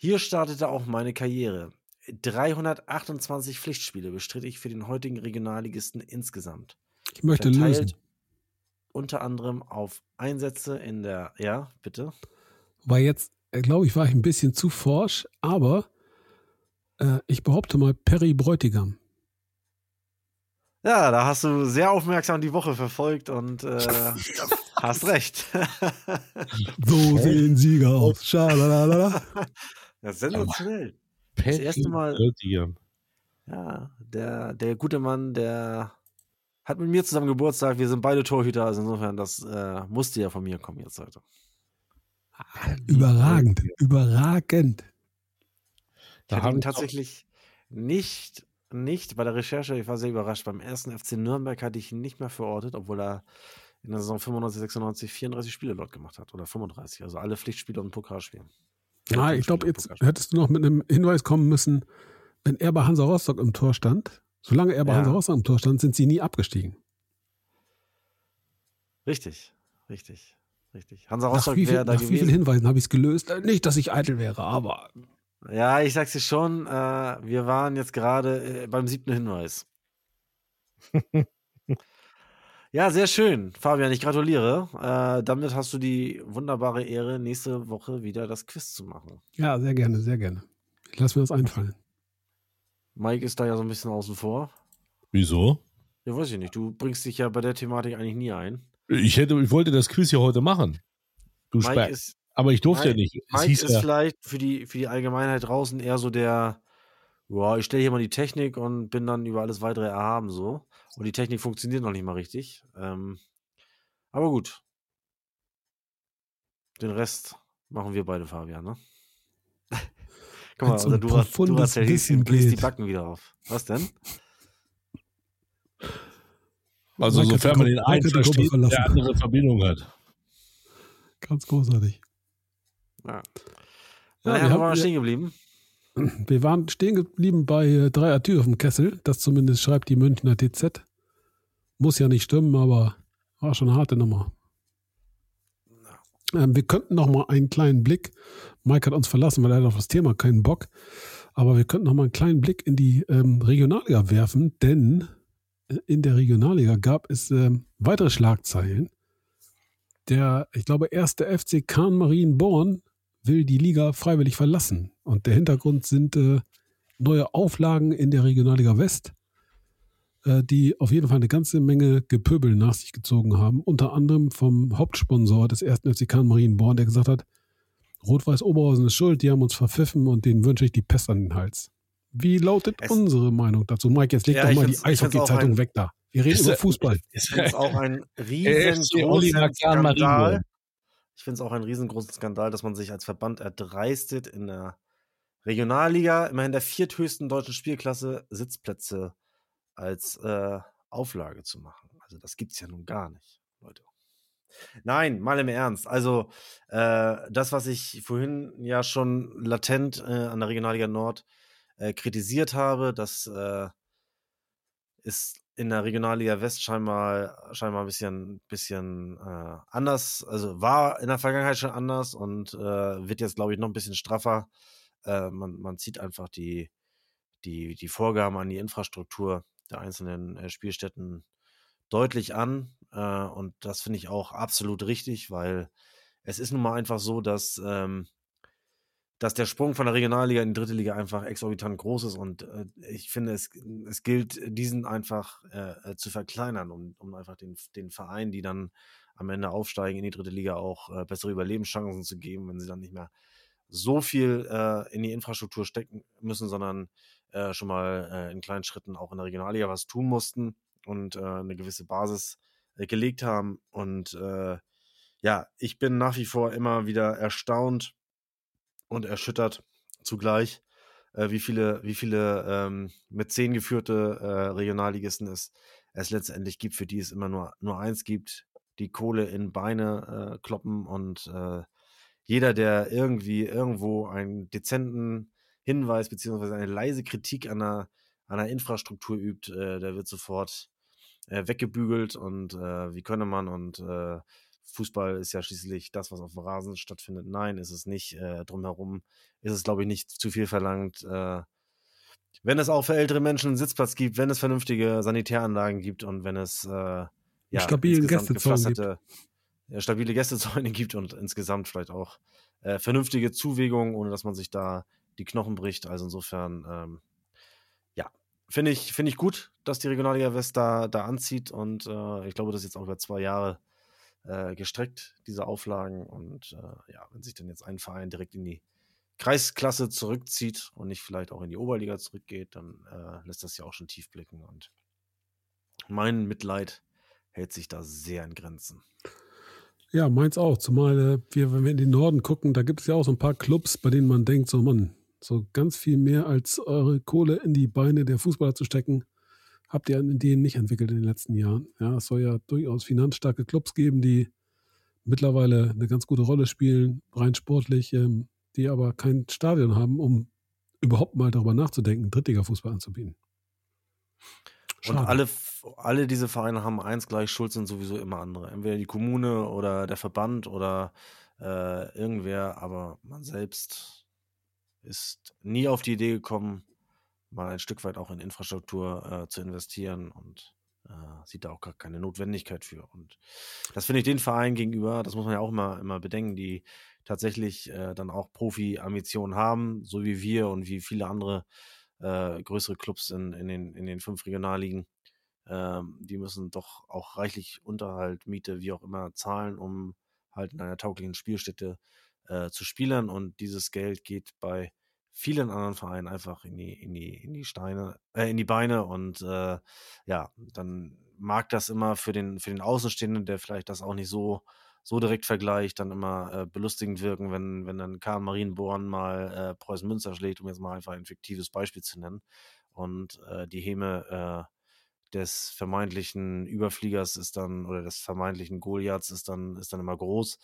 Hier startete auch meine Karriere. 328 Pflichtspiele bestritt ich für den heutigen Regionalligisten insgesamt. Ich möchte lösen unter anderem auf Einsätze in der, ja, bitte. Weil jetzt, äh, glaube ich, war ich ein bisschen zu forsch, aber äh, ich behaupte mal Perry Bräutigam. Ja, da hast du sehr aufmerksam die Woche verfolgt und äh, hast recht. so sehen Sieger aus. Schalalala. Ja, sensationell. Das erste Mal. Ja, der, der gute Mann, der hat mit mir zusammen Geburtstag. Wir sind beide Torhüter, also insofern, das äh, musste ja von mir kommen jetzt heute. Überragend, überragend. Da ich habe ihn tatsächlich nicht, nicht bei der Recherche, ich war sehr überrascht. Beim ersten FC Nürnberg hatte ich ihn nicht mehr verortet, obwohl er in der Saison 95, 96 34 Spiele dort gemacht hat oder 35, also alle Pflichtspiele und Pokalspiele. Ja, ich glaube, jetzt hättest du noch mit einem Hinweis kommen müssen, wenn er bei Hansa Rostock im Tor stand, solange er bei ja. Hansa Rostock im Tor stand, sind sie nie abgestiegen. Richtig, richtig, richtig. Hansa Rostock wäre da nach gewesen. Wie vielen Hinweisen habe ich es gelöst? Äh, nicht, dass ich eitel wäre, aber. Ja, ich sag's dir schon, äh, wir waren jetzt gerade äh, beim siebten Hinweis. Ja, sehr schön, Fabian. Ich gratuliere. Äh, damit hast du die wunderbare Ehre, nächste Woche wieder das Quiz zu machen. Ja, sehr gerne, sehr gerne. Ich lasse mir das einfallen. Mike ist da ja so ein bisschen außen vor. Wieso? Ja, weiß ich nicht. Du bringst dich ja bei der Thematik eigentlich nie ein. Ich, hätte, ich wollte das Quiz ja heute machen. Du Mike ist, Aber ich durfte Mike, ja nicht. Es Mike ist ja, vielleicht für die, für die Allgemeinheit draußen eher so der, ja, ich stelle hier mal die Technik und bin dann über alles weitere erhaben so. Und die Technik funktioniert noch nicht mal richtig. Ähm, aber gut. Den Rest machen wir beide, Fabian, ne? Guck mal, also du, du hast ja die Backen wieder auf. Was denn? Also sofern man den einen versteht, der andere Verbindung hat. Ganz großartig. Ja. Ja, ja, wir waren stehen geblieben. Wir waren stehen geblieben bei äh, drei Tür auf dem Kessel. Das zumindest schreibt die Münchner TZ. Muss ja nicht stimmen, aber war schon eine harte Nummer. Ähm, wir könnten noch mal einen kleinen Blick. Mike hat uns verlassen, weil er hat auf das Thema keinen Bock. Aber wir könnten noch mal einen kleinen Blick in die ähm, Regionalliga werfen, denn äh, in der Regionalliga gab es ähm, weitere Schlagzeilen. Der, ich glaube, erste FC Kahn Marienborn will die Liga freiwillig verlassen. Und der Hintergrund sind äh, neue Auflagen in der Regionalliga West, die auf jeden Fall eine ganze Menge Gepöbel nach sich gezogen haben. Unter anderem vom Hauptsponsor des ersten FC Kahn Marienborn, der gesagt hat, Rot-Weiß Oberhausen ist schuld, die haben uns verpfiffen und denen wünsche ich die Pest an den Hals. Wie lautet es, unsere Meinung dazu? Mike, jetzt leg ja, doch mal die Eishockey-Zeitung weg da. Wir reden über Fußball. Ich finde es auch ein riesengroßer Skandal. Ich finde es auch einen riesengroßen Skandal, dass man sich als Verband erdreistet, in der Regionalliga, immerhin der vierthöchsten deutschen Spielklasse, Sitzplätze als äh, Auflage zu machen. Also das gibt es ja nun gar nicht, Leute. Nein, mal im Ernst. Also äh, das, was ich vorhin ja schon latent äh, an der Regionalliga Nord äh, kritisiert habe, das äh, ist in der Regionalliga West scheinbar, scheinbar ein bisschen, bisschen äh, anders. Also war in der Vergangenheit schon anders und äh, wird jetzt, glaube ich, noch ein bisschen straffer. Äh, man, man zieht einfach die, die, die Vorgaben an die Infrastruktur der einzelnen äh, Spielstätten deutlich an. Äh, und das finde ich auch absolut richtig, weil es ist nun mal einfach so, dass ähm, dass der Sprung von der Regionalliga in die dritte Liga einfach exorbitant groß ist und äh, ich finde, es, es gilt, diesen einfach äh, äh, zu verkleinern, um, um einfach den, den Vereinen, die dann am Ende aufsteigen in die dritte Liga, auch äh, bessere Überlebenschancen zu geben, wenn sie dann nicht mehr so viel in die Infrastruktur stecken müssen, sondern äh, schon mal in kleinen Schritten auch in der Regionalliga was tun mussten und eine gewisse Basis gelegt haben. Und ja, ich bin nach wie vor immer wieder erstaunt, und erschüttert zugleich, äh, wie viele, wie viele ähm, mit zehn geführte äh, Regionalligisten es, es letztendlich gibt, für die es immer nur, nur eins gibt, die Kohle in Beine äh, kloppen und äh, jeder, der irgendwie irgendwo einen dezenten Hinweis beziehungsweise eine leise Kritik an der, an der Infrastruktur übt, äh, der wird sofort äh, weggebügelt und wie könne man und Fußball ist ja schließlich das, was auf dem Rasen stattfindet. Nein, ist es nicht. Äh, drumherum ist es, glaube ich, nicht zu viel verlangt. Äh, wenn es auch für ältere Menschen einen Sitzplatz gibt, wenn es vernünftige Sanitäranlagen gibt und wenn es äh, ja, stabile Gästezäune gibt. Stabile Gästezäune gibt und insgesamt vielleicht auch äh, vernünftige Zuwägungen, ohne dass man sich da die Knochen bricht. Also insofern, ähm, ja, finde ich, finde ich gut, dass die Regionalliga West da, da anzieht und äh, ich glaube, das ist jetzt auch über zwei Jahre äh, gestreckt, diese Auflagen. Und äh, ja, wenn sich dann jetzt ein Verein direkt in die Kreisklasse zurückzieht und nicht vielleicht auch in die Oberliga zurückgeht, dann äh, lässt das ja auch schon tief blicken. Und mein Mitleid hält sich da sehr in Grenzen. Ja, meins auch. Zumal äh, wir, wenn wir in den Norden gucken, da gibt es ja auch so ein paar Clubs, bei denen man denkt, so Mann, so ganz viel mehr als eure Kohle in die Beine der Fußballer zu stecken, habt ihr an Ideen nicht entwickelt in den letzten Jahren. Ja, es soll ja durchaus finanzstarke Clubs geben, die mittlerweile eine ganz gute Rolle spielen, rein sportlich, ähm, die aber kein Stadion haben, um überhaupt mal darüber nachzudenken, Drittliga-Fußball anzubieten. Schade. Und alle, alle diese Vereine haben eins gleich, Schuld sind sowieso immer andere. Entweder die Kommune oder der Verband oder äh, irgendwer, aber man selbst ist nie auf die Idee gekommen, mal ein Stück weit auch in Infrastruktur äh, zu investieren und äh, sieht da auch gar keine Notwendigkeit für. Und das finde ich den Verein gegenüber, das muss man ja auch immer, immer bedenken, die tatsächlich äh, dann auch Profi-Ambitionen haben, so wie wir und wie viele andere äh, größere Clubs in, in, den, in den fünf Regionalligen. Ähm, die müssen doch auch reichlich Unterhalt, Miete, wie auch immer zahlen, um halt in einer tauglichen Spielstätte äh, zu spielen. Und dieses Geld geht bei vielen anderen Vereinen einfach in die, in die, in die Steine, äh, in die Beine und äh, ja, dann mag das immer für den, für den Außenstehenden, der vielleicht das auch nicht so so direkt vergleicht, dann immer äh, belustigend wirken, wenn, wenn dann Karl Marienborn mal äh, Preußen Münster schlägt, um jetzt mal einfach ein fiktives Beispiel zu nennen. Und äh, die Häme äh, des vermeintlichen Überfliegers ist dann, oder des vermeintlichen Goliaths ist dann, ist dann immer groß.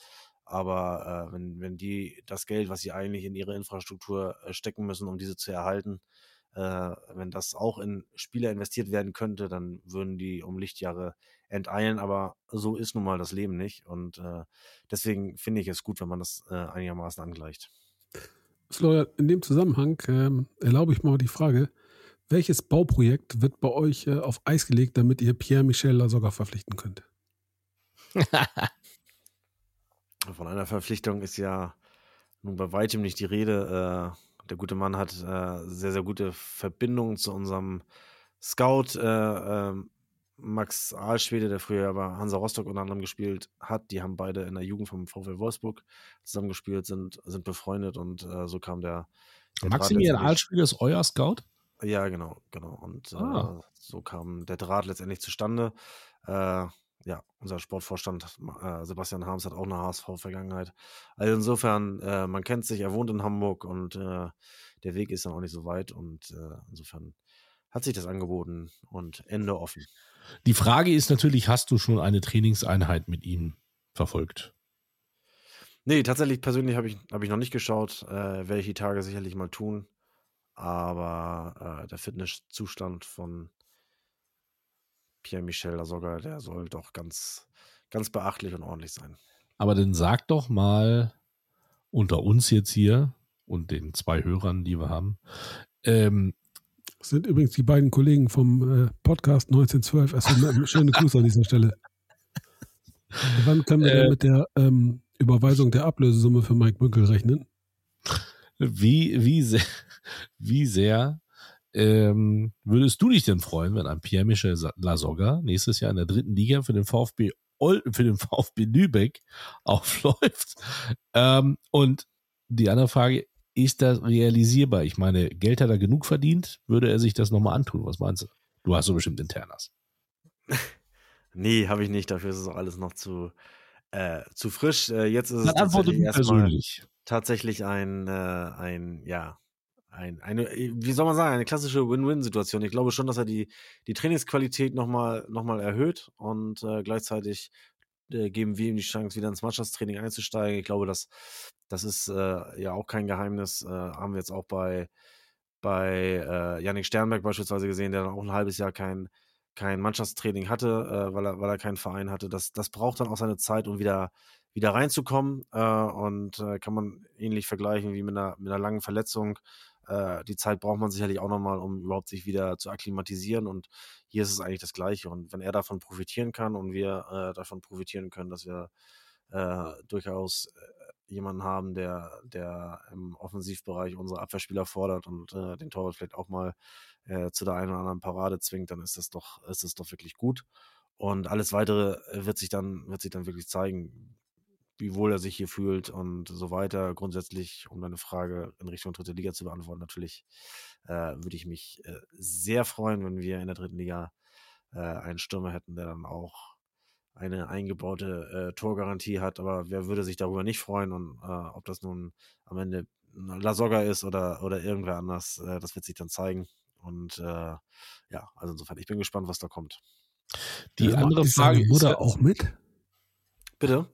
Aber äh, wenn, wenn die das Geld, was sie eigentlich in ihre Infrastruktur äh, stecken müssen, um diese zu erhalten, äh, wenn das auch in Spieler investiert werden könnte, dann würden die um Lichtjahre enteilen, aber so ist nun mal das Leben nicht. Und äh, deswegen finde ich es gut, wenn man das äh, einigermaßen angleicht. Florian, in dem Zusammenhang ähm, erlaube ich mal die Frage, welches Bauprojekt wird bei euch äh, auf Eis gelegt, damit ihr Pierre-Michel Lasogga verpflichten könnt? Von einer Verpflichtung ist ja nun bei weitem nicht die Rede. Äh, der gute Mann hat äh, sehr, sehr gute Verbindungen zu unserem Scout äh, ähm, Max Ahlschwede, der früher bei Hansa Rostock unter anderem gespielt hat. Die haben beide in der Jugend vom VfL Wolfsburg zusammengespielt, sind, sind befreundet und äh, so kam der. der Maximilian Ahlschwede ist euer Scout? Ja, genau, genau. Und ah. äh, so kam der Draht letztendlich zustande. Äh, ja, unser Sportvorstand äh, Sebastian Harms hat auch eine HSV-Vergangenheit. Also insofern, äh, man kennt sich, er wohnt in Hamburg und äh, der Weg ist dann auch nicht so weit und äh, insofern hat sich das angeboten und Ende offen. Die Frage ist natürlich, hast du schon eine Trainingseinheit mit ihm verfolgt? Nee, tatsächlich persönlich habe ich, hab ich noch nicht geschaut. Äh, Werde ich die Tage sicherlich mal tun. Aber äh, der Fitnesszustand von Pierre-Michel Lasogga, der soll doch ganz, ganz beachtlich und ordentlich sein. Aber dann sag doch mal unter uns jetzt hier und den zwei Hörern, die wir haben, ähm, das sind übrigens die beiden Kollegen vom äh, Podcast 1912. Also schöne Grüße an dieser Stelle. Wann können wir äh, mit der ähm, Überweisung der Ablösesumme für Mike Münkel rechnen? Wie, wie sehr, wie sehr ähm, würdest du dich denn freuen, wenn ein Pierre-Michel Lasogga nächstes Jahr in der dritten Liga für den VfB für den VfB Lübeck aufläuft? Ähm, und die andere Frage, ist das realisierbar? Ich meine, Geld hat er genug verdient, würde er sich das nochmal antun? Was meinst du? Du hast so bestimmt Internas. nee, habe ich nicht. Dafür ist es auch alles noch zu, äh, zu frisch. Äh, jetzt ist Dann es tatsächlich erstmal tatsächlich ein, äh, ein, ja, ein, eine, wie soll man sagen, eine klassische Win-Win-Situation. Ich glaube schon, dass er die, die Trainingsqualität nochmal noch mal erhöht und äh, gleichzeitig äh, geben wir ihm die Chance, wieder ins Mannschaftstraining einzusteigen. Ich glaube, das, das ist äh, ja auch kein Geheimnis. Äh, haben wir jetzt auch bei, bei äh, Yannick Sternberg beispielsweise gesehen, der dann auch ein halbes Jahr kein, kein Mannschaftstraining hatte, äh, weil, er, weil er keinen Verein hatte. Das, das braucht dann auch seine Zeit, um wieder, wieder reinzukommen. Äh, und äh, kann man ähnlich vergleichen wie mit einer, mit einer langen Verletzung. Äh, die Zeit braucht man sicherlich auch nochmal, um überhaupt sich wieder zu akklimatisieren. Und hier ist es eigentlich das Gleiche. Und wenn er davon profitieren kann und wir äh, davon profitieren können, dass wir äh, durchaus äh, jemanden haben, der, der im Offensivbereich unsere Abwehrspieler fordert und äh, den Torwart vielleicht auch mal äh, zu der einen oder anderen Parade zwingt, dann ist das doch, ist das doch wirklich gut. Und alles weitere wird sich dann, wird sich dann wirklich zeigen wie wohl er sich hier fühlt und so weiter. Grundsätzlich, um deine Frage in Richtung dritte Liga zu beantworten, natürlich äh, würde ich mich äh, sehr freuen, wenn wir in der dritten Liga äh, einen Stürmer hätten, der dann auch eine eingebaute äh, Torgarantie hat. Aber wer würde sich darüber nicht freuen? Und äh, ob das nun am Ende La Soga ist oder, oder irgendwer anders, äh, das wird sich dann zeigen. Und äh, ja, also insofern, ich bin gespannt, was da kommt. Die ja, andere Frage ist Mutter auch mit? Bitte?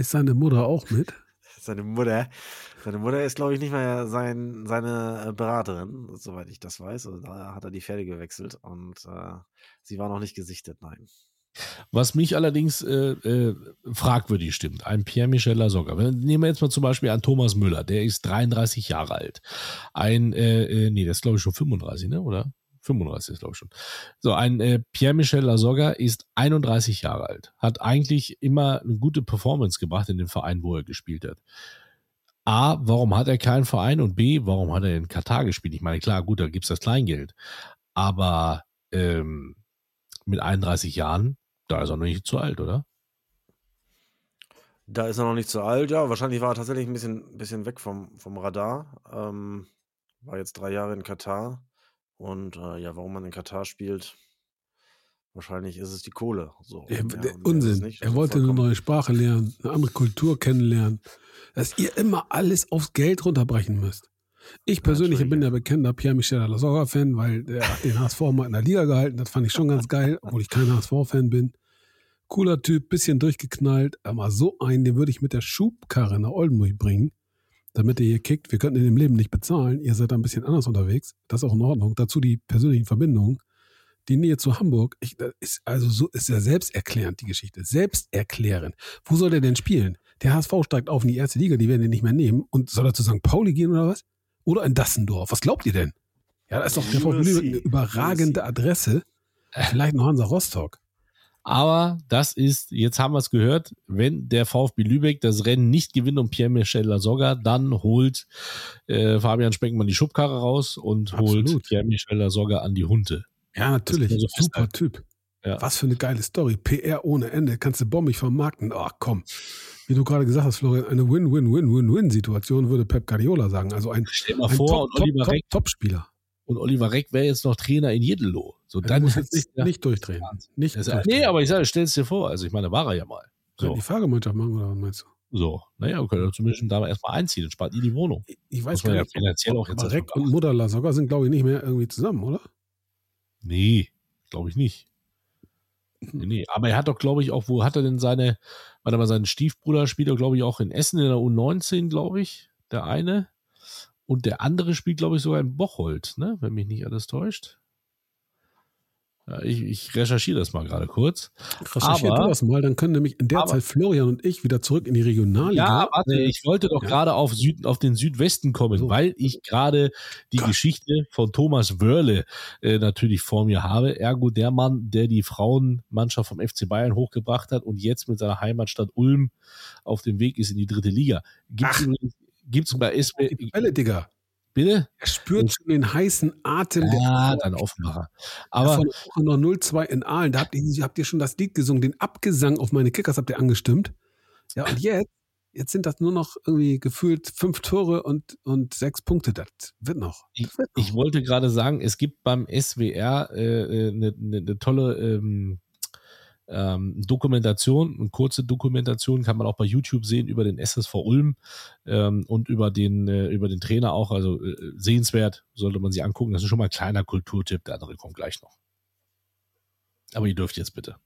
Ist seine Mutter auch mit? Seine Mutter, seine Mutter ist, glaube ich, nicht mehr sein, seine äh, Beraterin, soweit ich das weiß. Also da hat er die Pferde gewechselt und äh, sie war noch nicht gesichtet, nein. Was mich allerdings äh, äh, fragwürdig stimmt, ein Pierre-Michel Lasogga. Nehmen wir jetzt mal zum Beispiel an Thomas Müller, der ist 33 Jahre alt. Ein, äh, äh, nee, der ist glaube ich schon 35, ne? oder? 35 ist glaube ich schon. So, ein äh, Pierre-Michel Lasogga ist 31 Jahre alt, hat eigentlich immer eine gute Performance gebracht in dem Verein, wo er gespielt hat. A, warum hat er keinen Verein? Und B, warum hat er in Katar gespielt? Ich meine, klar, gut, da gibt es das Kleingeld. Aber ähm, mit 31 Jahren da ist er noch nicht zu alt, oder? Da ist er noch nicht zu alt, ja. Wahrscheinlich war er tatsächlich ein bisschen, bisschen weg vom, vom Radar. Ähm, war jetzt drei Jahre in Katar. Und äh, ja, warum man in Katar spielt, wahrscheinlich ist es die Kohle. So. Ja, ja, Unsinn. Er also wollte eine neue Sprache lernen, eine andere Kultur kennenlernen. Dass ihr immer alles aufs Geld runterbrechen müsst. Ich persönlich bin ja bekennender Pierre-Michel Lasogga-Fan, weil der hat den HSV mal in der Liga gehalten. Das fand ich schon ganz geil, obwohl ich kein HSV-Fan bin. Cooler Typ, bisschen durchgeknallt, aber so einen, den würde ich mit der Schubkarre nach Oldenburg bringen, damit er hier kickt. Wir könnten in dem Leben nicht bezahlen. Ihr seid da ein bisschen anders unterwegs. Das ist auch in Ordnung. Dazu die persönlichen Verbindungen. Die Nähe zu Hamburg, ich, ist also so ist ja selbsterklärend, die Geschichte. Selbsterklärend. Wo soll der denn spielen? Der HSV steigt auf in die erste Liga, die werden ihn nicht mehr nehmen. Und soll er zu St. Pauli gehen oder was? Oder in Dassendorf? Was glaubt ihr denn? Ja, da ist doch eine überragende Adresse. Vielleicht noch Hansa Rostock. Aber das ist, jetzt haben wir es gehört, wenn der VfB Lübeck das Rennen nicht gewinnt um Pierre-Michel Lasogga, dann holt äh, Fabian Speckmann die Schubkarre raus und Absolut. holt Pierre-Michel Lasogga an die Hunde. Ja, natürlich. So Super Typ. Ja. Was für eine geile Story. PR ohne Ende. Kannst du bombig vermarkten. Ach komm. Wie du gerade gesagt hast, Florian, eine Win-Win-Win-Win-Win-Situation würde Pep Guardiola sagen. Also ein, Stell mal ein vor, Top, Oliver Top, Reck, Top-Spieler. Und Oliver Reck wäre jetzt noch Trainer in Jeddelo. So, dann muss jetzt nicht, nicht durchdrehen. Nicht das, durchdrehen. Nee, aber ich sage, stell es dir vor. Also ich meine, war er ja mal. So. Ja, die Fahrgemeinschaft machen oder was meinst du? So, naja, wir können zumindest da erstmal einziehen, dann spart ihr die Wohnung. Ich weiß gar nicht. Finanziell auch jetzt Reck und Mutterla sogar sind, glaube ich, nicht mehr irgendwie zusammen, oder? Nee, glaube ich nicht. Nee, nee, aber er hat doch, glaube ich, auch, wo hat er denn seine, warte mal, seinen Stiefbruder spielt er, glaube ich, auch in Essen in der U19, glaube ich, der eine. Und der andere spielt, glaube ich, sogar in Bocholt, ne? wenn mich nicht alles täuscht. Ja, ich, ich, recherchiere das mal gerade kurz. Recherchiere aber, das mal, dann können nämlich in der aber, Zeit Florian und ich wieder zurück in die Regionalliga. Ja, warte, ich wollte doch ja. gerade auf, Süd, auf den Südwesten kommen, so. weil ich gerade die Gott. Geschichte von Thomas Wörle äh, natürlich vor mir habe. Ergo der Mann, der die Frauenmannschaft vom FC Bayern hochgebracht hat und jetzt mit seiner Heimatstadt Ulm auf dem Weg ist in die dritte Liga. Gibt es bei SB. Quelle, Digga. Bitte? Er spürt schon den heißen Atem. Ja, dann Aufmacher. Aber von noch 0-2 in Aalen, da habt ihr, habt ihr schon das Lied gesungen, den Abgesang auf meine Kickers habt ihr angestimmt. Ja, und jetzt, jetzt sind das nur noch irgendwie gefühlt fünf Tore und, und sechs Punkte. Das wird noch. Das wird noch. Ich, ich, wollte gerade sagen, es gibt beim SWR eine äh, äh ne, ne, ne tolle ähm, ähm, Dokumentation, eine kurze Dokumentation kann man auch bei YouTube sehen über den SSV Ulm ähm, und über den, äh, über den Trainer auch. Also äh, sehenswert, sollte man sich angucken. Das ist schon mal ein kleiner Kulturtipp, der andere kommt gleich noch. Aber ihr dürft jetzt bitte.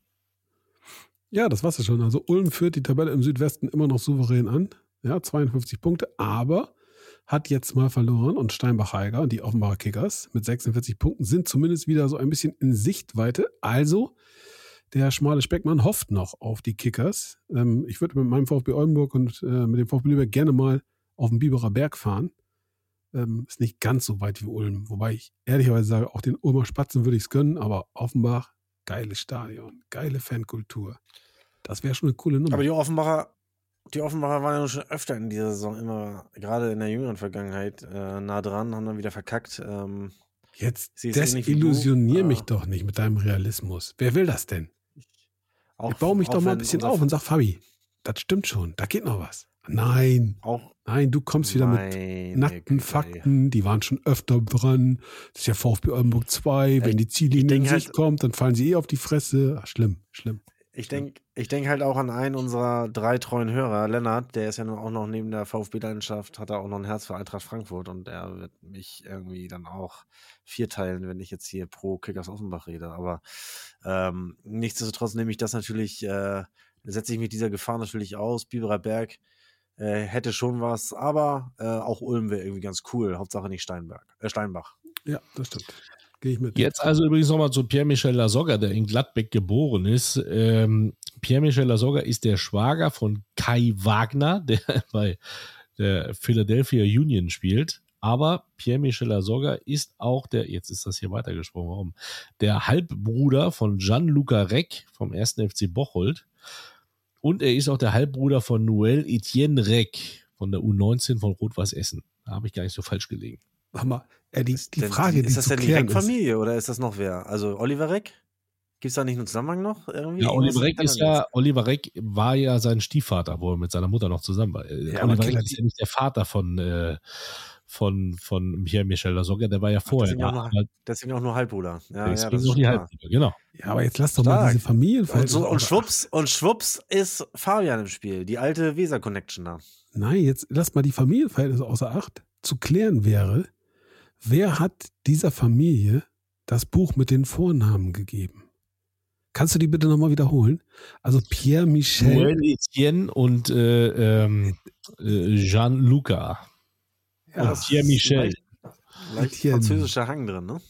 Ja, das war's ja schon. Also Ulm führt die Tabelle im Südwesten immer noch souverän an. Ja, 52 Punkte, aber hat jetzt mal verloren und Steinbach-Heiger und die Offenbarer Kickers mit 46 Punkten sind zumindest wieder so ein bisschen in Sichtweite. Also der schmale Speckmann hofft noch auf die Kickers. Ähm, ich würde mit meinem VfB Oldenburg und äh, mit dem VfB Lübeck gerne mal auf den Biberer Berg fahren. Ähm, ist nicht ganz so weit wie Ulm. Wobei ich ehrlicherweise sage, auch den Ulmer Spatzen würde ich es gönnen, aber Offenbach, geiles Stadion, geile Fankultur. Das wäre schon eine coole Nummer. Aber die Offenbacher, die Offenbacher waren ja schon öfter in dieser Saison immer, gerade in der jüngeren Vergangenheit, äh, nah dran, haben dann wieder verkackt. Ähm, Jetzt desillusionier mich ah. doch nicht mit deinem Realismus. Wer will das denn? Auch, ich baue mich doch mal ein bisschen auf und sag, Fabi, das stimmt schon, da geht noch was. Nein. Auch Nein, du kommst wieder mit nackten Fakten, die waren schon öfter dran. Das ist ja VfB Oldenburg 2, wenn die Ziellinie in Sicht halt, kommt, dann fallen sie eh auf die Fresse. Ach, schlimm, schlimm. Ich denke ich denk halt auch an einen unserer drei treuen Hörer, Lennart, der ist ja nun auch noch neben der VfB-Leidenschaft, hat er auch noch ein Herz für Eintracht Frankfurt und er wird mich irgendwie dann auch vierteilen, wenn ich jetzt hier pro Kickers Offenbach rede. Aber ähm, nichtsdestotrotz nehme ich das natürlich, äh, setze ich mich dieser Gefahr natürlich aus. Biberer Berg äh, hätte schon was, aber äh, auch Ulm wäre irgendwie ganz cool. Hauptsache nicht Steinberg, äh, Steinbach. Ja, das stimmt. Gehe ich mit. Jetzt also übrigens nochmal zu Pierre-Michel Lasogga, der in Gladbeck geboren ist. Ähm, Pierre-Michel Lasogga ist der Schwager von Kai Wagner, der bei der Philadelphia Union spielt. Aber Pierre-Michel Lasogga ist auch der, jetzt ist das hier weitergesprungen, warum? Der Halbbruder von Gianluca Reck vom 1. FC Bocholt. Und er ist auch der Halbbruder von Noel Etienne Reck von der U19 von Rot-Weiß Essen. Da habe ich gar nicht so falsch gelegen. Hammer. Äh, die, die Frage, ist das denn die Reck-Familie oder ist das noch wer? Also Oliver Reck? Gibt es da nicht einen Zusammenhang noch? Irgendwie? Ja, Oliver Reck ist ja, Oliver Reck war ja sein Stiefvater, wo er mit seiner Mutter noch zusammen war. Äh, ja, Oliver Reck ist ja nicht der Vater von, äh, von, von Michael Michel Lasogga, der war ja vorher. Deswegen, auch nur, deswegen auch nur Halbbruder. Ja, deswegen ja, auch die Halbbruder, genau. Ja, aber jetzt lass doch Stark. mal diese Familienverhältnisse. Und, so, und, schwupps, und schwupps ist Fabian im Spiel, die alte Weser-Connection da. Nein, jetzt lass mal die Familienverhältnisse außer Acht. Zu klären wäre, wer hat dieser Familie das Buch mit den Vornamen gegeben? Kannst du die bitte nochmal wiederholen? Also Pierre Michel. Noël Etienne und äh, ähm, äh, Jean-Luca. Ja, und Pierre Michel. Leicht, leicht französischer Hang drin, ne?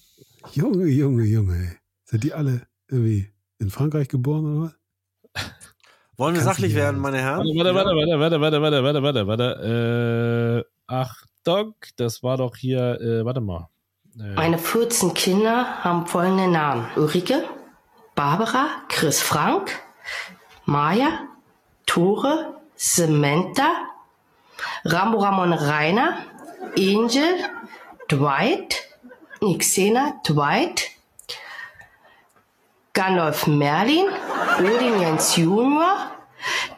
Junge, Junge, Junge. Sind die alle irgendwie in Frankreich geboren oder was? Wollen wir Kannst sachlich werden, meine Herren? Warte, warte, warte, warte, warte, warte, warte, warte, warte. Äh, Achtung, das war doch hier, äh, warte mal. Äh. Meine 14 Kinder haben folgende Namen. Ulrike, Barbara, Chris Frank, Maya, Tore, Samantha, Rambo Ramon Rainer, Angel, Dwight, Nixena, Dwight, Gandalf Merlin, Odin Jens Junior,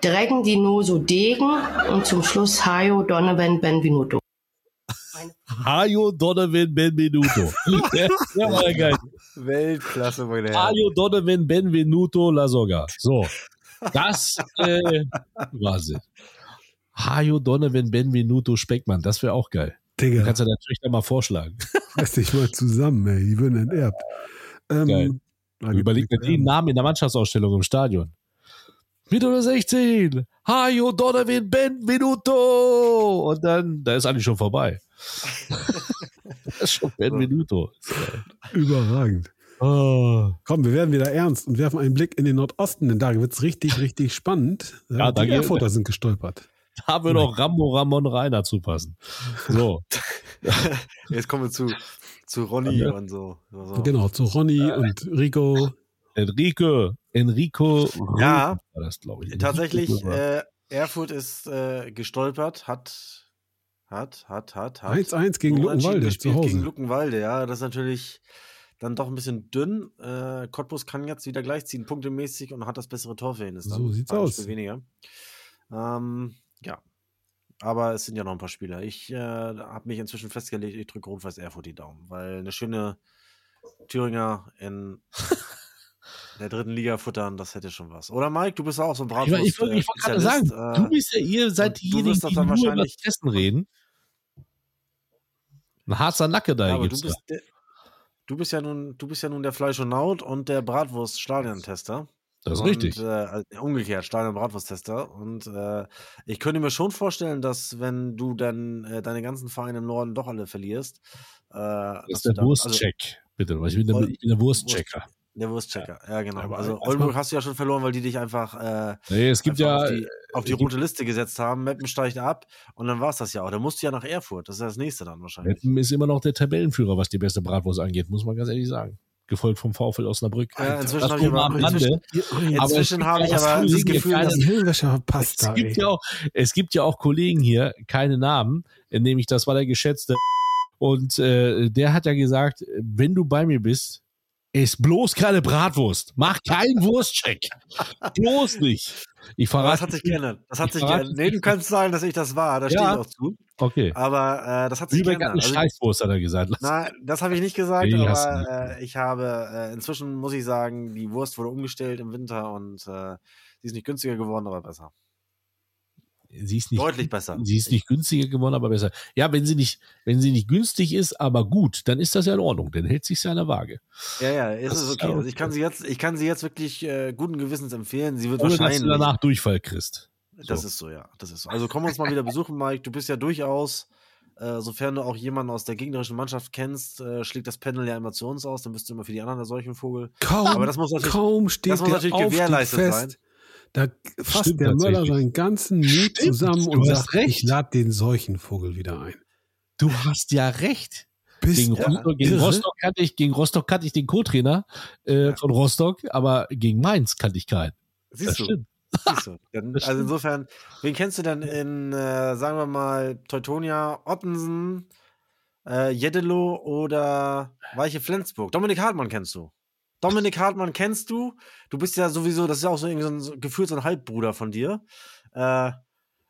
Dragon Dinoso Degen und zum Schluss Hayo Donovan Benvenuto. Hayo Donovan Benvenuto. ja, war geil. Weltklasse, meine Herren. Hayo Donovan Benvenuto La Soga. So. Das äh, war sie. Hayo Donovan Benvenuto Speckmann, das wäre auch geil. Digga. Du kannst ja natürlich mal vorschlagen. Reiß dich mal zusammen, ey. Die würden enterbt. Ähm, Überleg mir den Namen in der Mannschaftsausstellung im Stadion. Mit oder 16. Hayo Donovan Benvenuto. Und dann, da ist eigentlich schon vorbei. das ist schon Benvenuto. Überragend. Oh. Komm, wir werden wieder ernst und werfen einen Blick in den Nordosten, denn da wird es richtig, richtig spannend. Ja, die Erfurter sind gestolpert. Da würde auch Rambo Ramon Reiner zupassen. So. Jetzt kommen wir zu, zu Ronny ja. und so. so. Genau, zu Ronny ja. und Rico. Enrico, Enrico. Ja, war das, glaube ich. Tatsächlich, äh, Erfurt ist äh, gestolpert, hat, hat, hat, hat, hat. 1-1 gegen Luckenwalde zu Hause. Gegen Luckenwalde, ja, das ist natürlich dann doch ein bisschen dünn. Äh, Cottbus kann jetzt wieder gleichziehen, punktemäßig und hat das bessere Torverhältnis. So sieht's aus. Weniger. Ähm, ja. Aber es sind ja noch ein paar Spieler. Ich äh, habe mich inzwischen festgelegt, ich drücke Rot-Weiß Erfurt die Daumen, weil eine schöne Thüringer in der dritten Liga futtern, das hätte schon was. Oder Mike, du bist auch so ein Bratwurst. Ich, wollte gerade sagen, äh, du bist ja ihr, seid diejenigen, die nur über das Essen reden. Ein harzer Nacke da ja, gibt's du bist, der, du bist ja nun, du bist ja nun der Fleisch und Naut und der Bratwurst-Stadion-Tester. Das ist und, richtig. Äh, umgekehrt, und Bratwursttester. Und äh, ich könnte mir schon vorstellen, dass wenn du dann äh, deine ganzen Vereine im Norden doch alle verlierst. Äh, das ist der also Wurstcheck, also, bitte. Ich bin der, ich bin der Wurstchecker. Der Wurstchecker, ja, ja genau. Aber also Oldenburg hast du ja schon verloren, weil die dich einfach, äh, nee, es gibt ja, auf die, auf die rote Liste gesetzt haben. Meppen steigt ab und dann war es das ja auch. Da musst du ja nach Erfurt. Das ist das nächste dann wahrscheinlich. Meppen ist immer noch der Tabellenführer, was die beste Bratwurst angeht, muss man ganz ehrlich sagen gefolgt vom VfL Osnabrück. Ja, inzwischen habe ich aber, inzwischen, inzwischen habe ich aber das Gefühl, dass die Hilfswäsche verpasst. Es gibt, ja auch, es gibt ja auch Kollegen hier, keine Namen, nämlich das war der geschätzte und äh, der hat ja gesagt, wenn du bei mir bist, Ess bloß keine Bratwurst. Mach keinen Wurstcheck. bloß nicht. Ich verrate. Das hat sich geändert. Das hat sich geändert. Nee, du kannst sagen, dass ich das war. Da ja. stehe ich auch zu. Okay. Aber äh, das hat sich Lübeck geändert. Hat eine also, Scheißwurst, hat er gesagt. Nein, das habe ich nicht gesagt, nee, aber äh, ich habe, äh, inzwischen muss ich sagen, die Wurst wurde umgestellt im Winter und äh, sie ist nicht günstiger geworden, aber besser. Sie ist nicht, Deutlich besser. Sie ist nicht günstiger geworden, aber besser. Ja, wenn sie nicht, wenn sie nicht günstig ist, aber gut, dann ist das ja in Ordnung. Dann hält sich ja an der Waage. Ja, ja, ist das es okay. Also ich kann sie jetzt, ich kann sie jetzt wirklich äh, guten Gewissens empfehlen. Sie wird Ohne, wahrscheinlich. Dass du danach Durchfall kriegst. So. Das ist so, ja. Das ist so. Also komm uns mal wieder besuchen, Mike. Du bist ja durchaus, äh, sofern du auch jemanden aus der gegnerischen Mannschaft kennst, äh, schlägt das Panel ja immer zu uns aus. Dann bist du immer für die anderen der solchen Vogel. Kaum, aber das muss natürlich, kaum steht das muss natürlich gewährleistet fest. sein. Da fasst Stimmt, der Möller seinen ganzen Mut Stimmt, zusammen und sagt, recht. ich lade den Seuchenvogel wieder ein. Du hast ja recht. gegen, Rostock, gegen, Rostock, kannte ich, gegen Rostock kannte ich den Co-Trainer äh, ja. von Rostock, aber gegen Mainz kannte ich keinen. Siehst das du. Stimmt. Siehst du. Dann, also insofern, wen kennst du denn in, äh, sagen wir mal, Teutonia, Ottensen, äh, Jeddelo oder Weiche Flensburg? Dominik Hartmann kennst du. Dominik Hartmann kennst du. Du bist ja sowieso, das ist ja auch so irgendwie so ein gefühlt so ein Halbbruder von dir. Äh,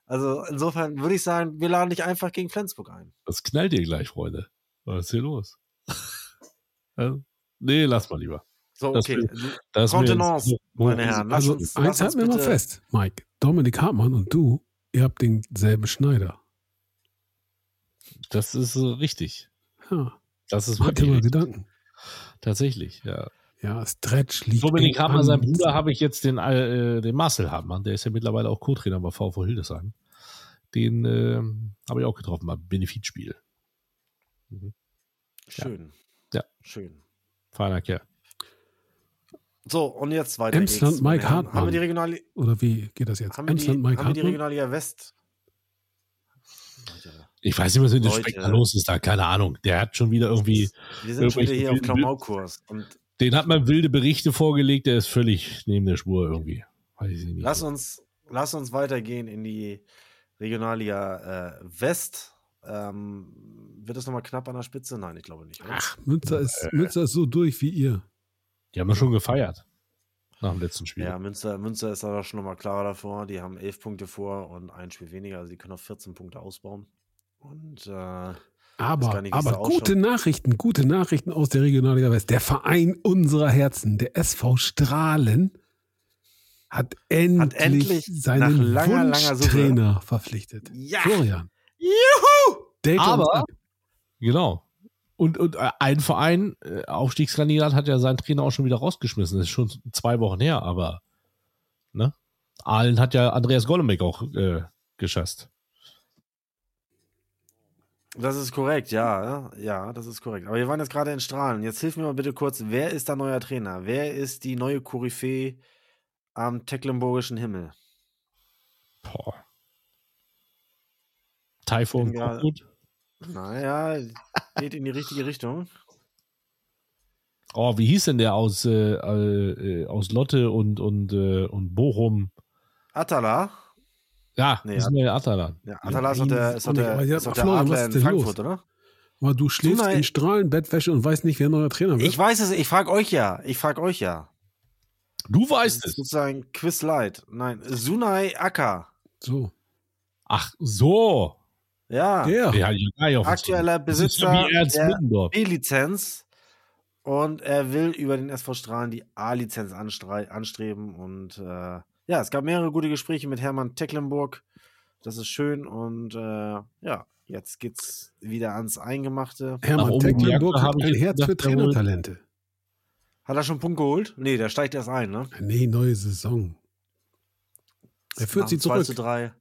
also insofern würde ich sagen, wir laden dich einfach gegen Flensburg ein. Das knallt dir gleich, Freunde. Was ist hier los? also, nee, lass mal lieber. So, okay. Das, das Kontenance, meine Herren. also, uns, eins halten wir mal fest, Mike. Dominik Hartmann und du, ihr habt denselben Schneider. Das ist richtig. Ja. Das ist Mach dir mal Gedanken. Tatsächlich, ja. Ja, Stretch liegt. Dominik Hartmann, sein Bruder, habe ich jetzt den, äh, den Marcel Hartmann, der ist ja mittlerweile auch Co-Trainer bei VV Hildesheim. Den äh, habe ich auch getroffen beim Benefizspiel. Mhm. Schön. Ja. Schön. Feiner Kerl. So, und jetzt weiter. Emsland. Mike Hartmann. Haben wir die Regionalliga. Oder wie geht das jetzt? Haben Emsland Mike haben Hartmann. Wir die Regionalliga West. Ich weiß nicht, was mit dem Speckmann los ist da, keine Ahnung. Der hat schon wieder irgendwie. Wir sind schon wieder hier auf Klamaukurs. Den hat man wilde Berichte vorgelegt, der ist völlig neben der Spur irgendwie. Weiß ich nicht. Lass uns, lass uns weitergehen in die Regionalliga äh, West. Ähm, wird es nochmal knapp an der Spitze? Nein, ich glaube nicht. Oder? Ach, Münster ist, äh, Münster ist so durch wie ihr. Die haben wir schon gefeiert. Nach dem letzten Spiel. Ja, Münster, Münster ist aber schon nochmal klarer davor. Die haben elf Punkte vor und ein Spiel weniger. Also die können auf 14 Punkte ausbauen. Und äh, aber, nicht, aber gute Nachrichten, gute Nachrichten aus der Regionalliga West. Der Verein unserer Herzen, der SV Strahlen, hat endlich, hat endlich seinen langer, Wunschtrainer langer verpflichtet. Ja. Florian. Juhu! Date aber, genau. Und, und äh, ein Verein, äh, Aufstiegskandidat, hat ja seinen Trainer auch schon wieder rausgeschmissen. Das ist schon zwei Wochen her, aber ne? Aalen hat ja Andreas Golomek auch äh, geschasst. Das ist korrekt, ja. Ja, das ist korrekt. Aber wir waren jetzt gerade in Strahlen. Jetzt hilf mir mal bitte kurz, wer ist der neue Trainer? Wer ist die neue Koryphäe am Tecklenburgischen Himmel? Boah. Taifun gut. Naja, geht in die richtige Richtung. Oh, wie hieß denn der aus, äh, äh, aus Lotte und, und, äh, und Bochum? Atala? Ja, nee, ist mir Atala. Ja, Atala ist doch der, ist doch der, ist doch der Adler in Frankfurt, los? oder? Aber du schläfst Sunai, in Strahlenbettwäsche und weißt nicht, wer neuer Trainer wird. Ich weiß es, ich frage euch ja. Ich frage euch ja. Du weißt es. Sozusagen Quiz Light. Nein, Sunai Akka. So. Ach, so. Ja. Der. Ja, ja Aktueller Besitzer der B-Lizenz. Und er will über den SV Strahlen die A-Lizenz anstreben und äh, ja, es gab mehrere gute Gespräche mit Hermann Tecklenburg. Das ist schön und äh, ja, jetzt geht's wieder ans Eingemachte. Hermann Tecklenburg hat ein Herz für Trainertalente. Hat er schon einen Punkt geholt? Nee, der steigt erst ein, ne? Nee, neue Saison. Er führt sie zurück. 2 zu 3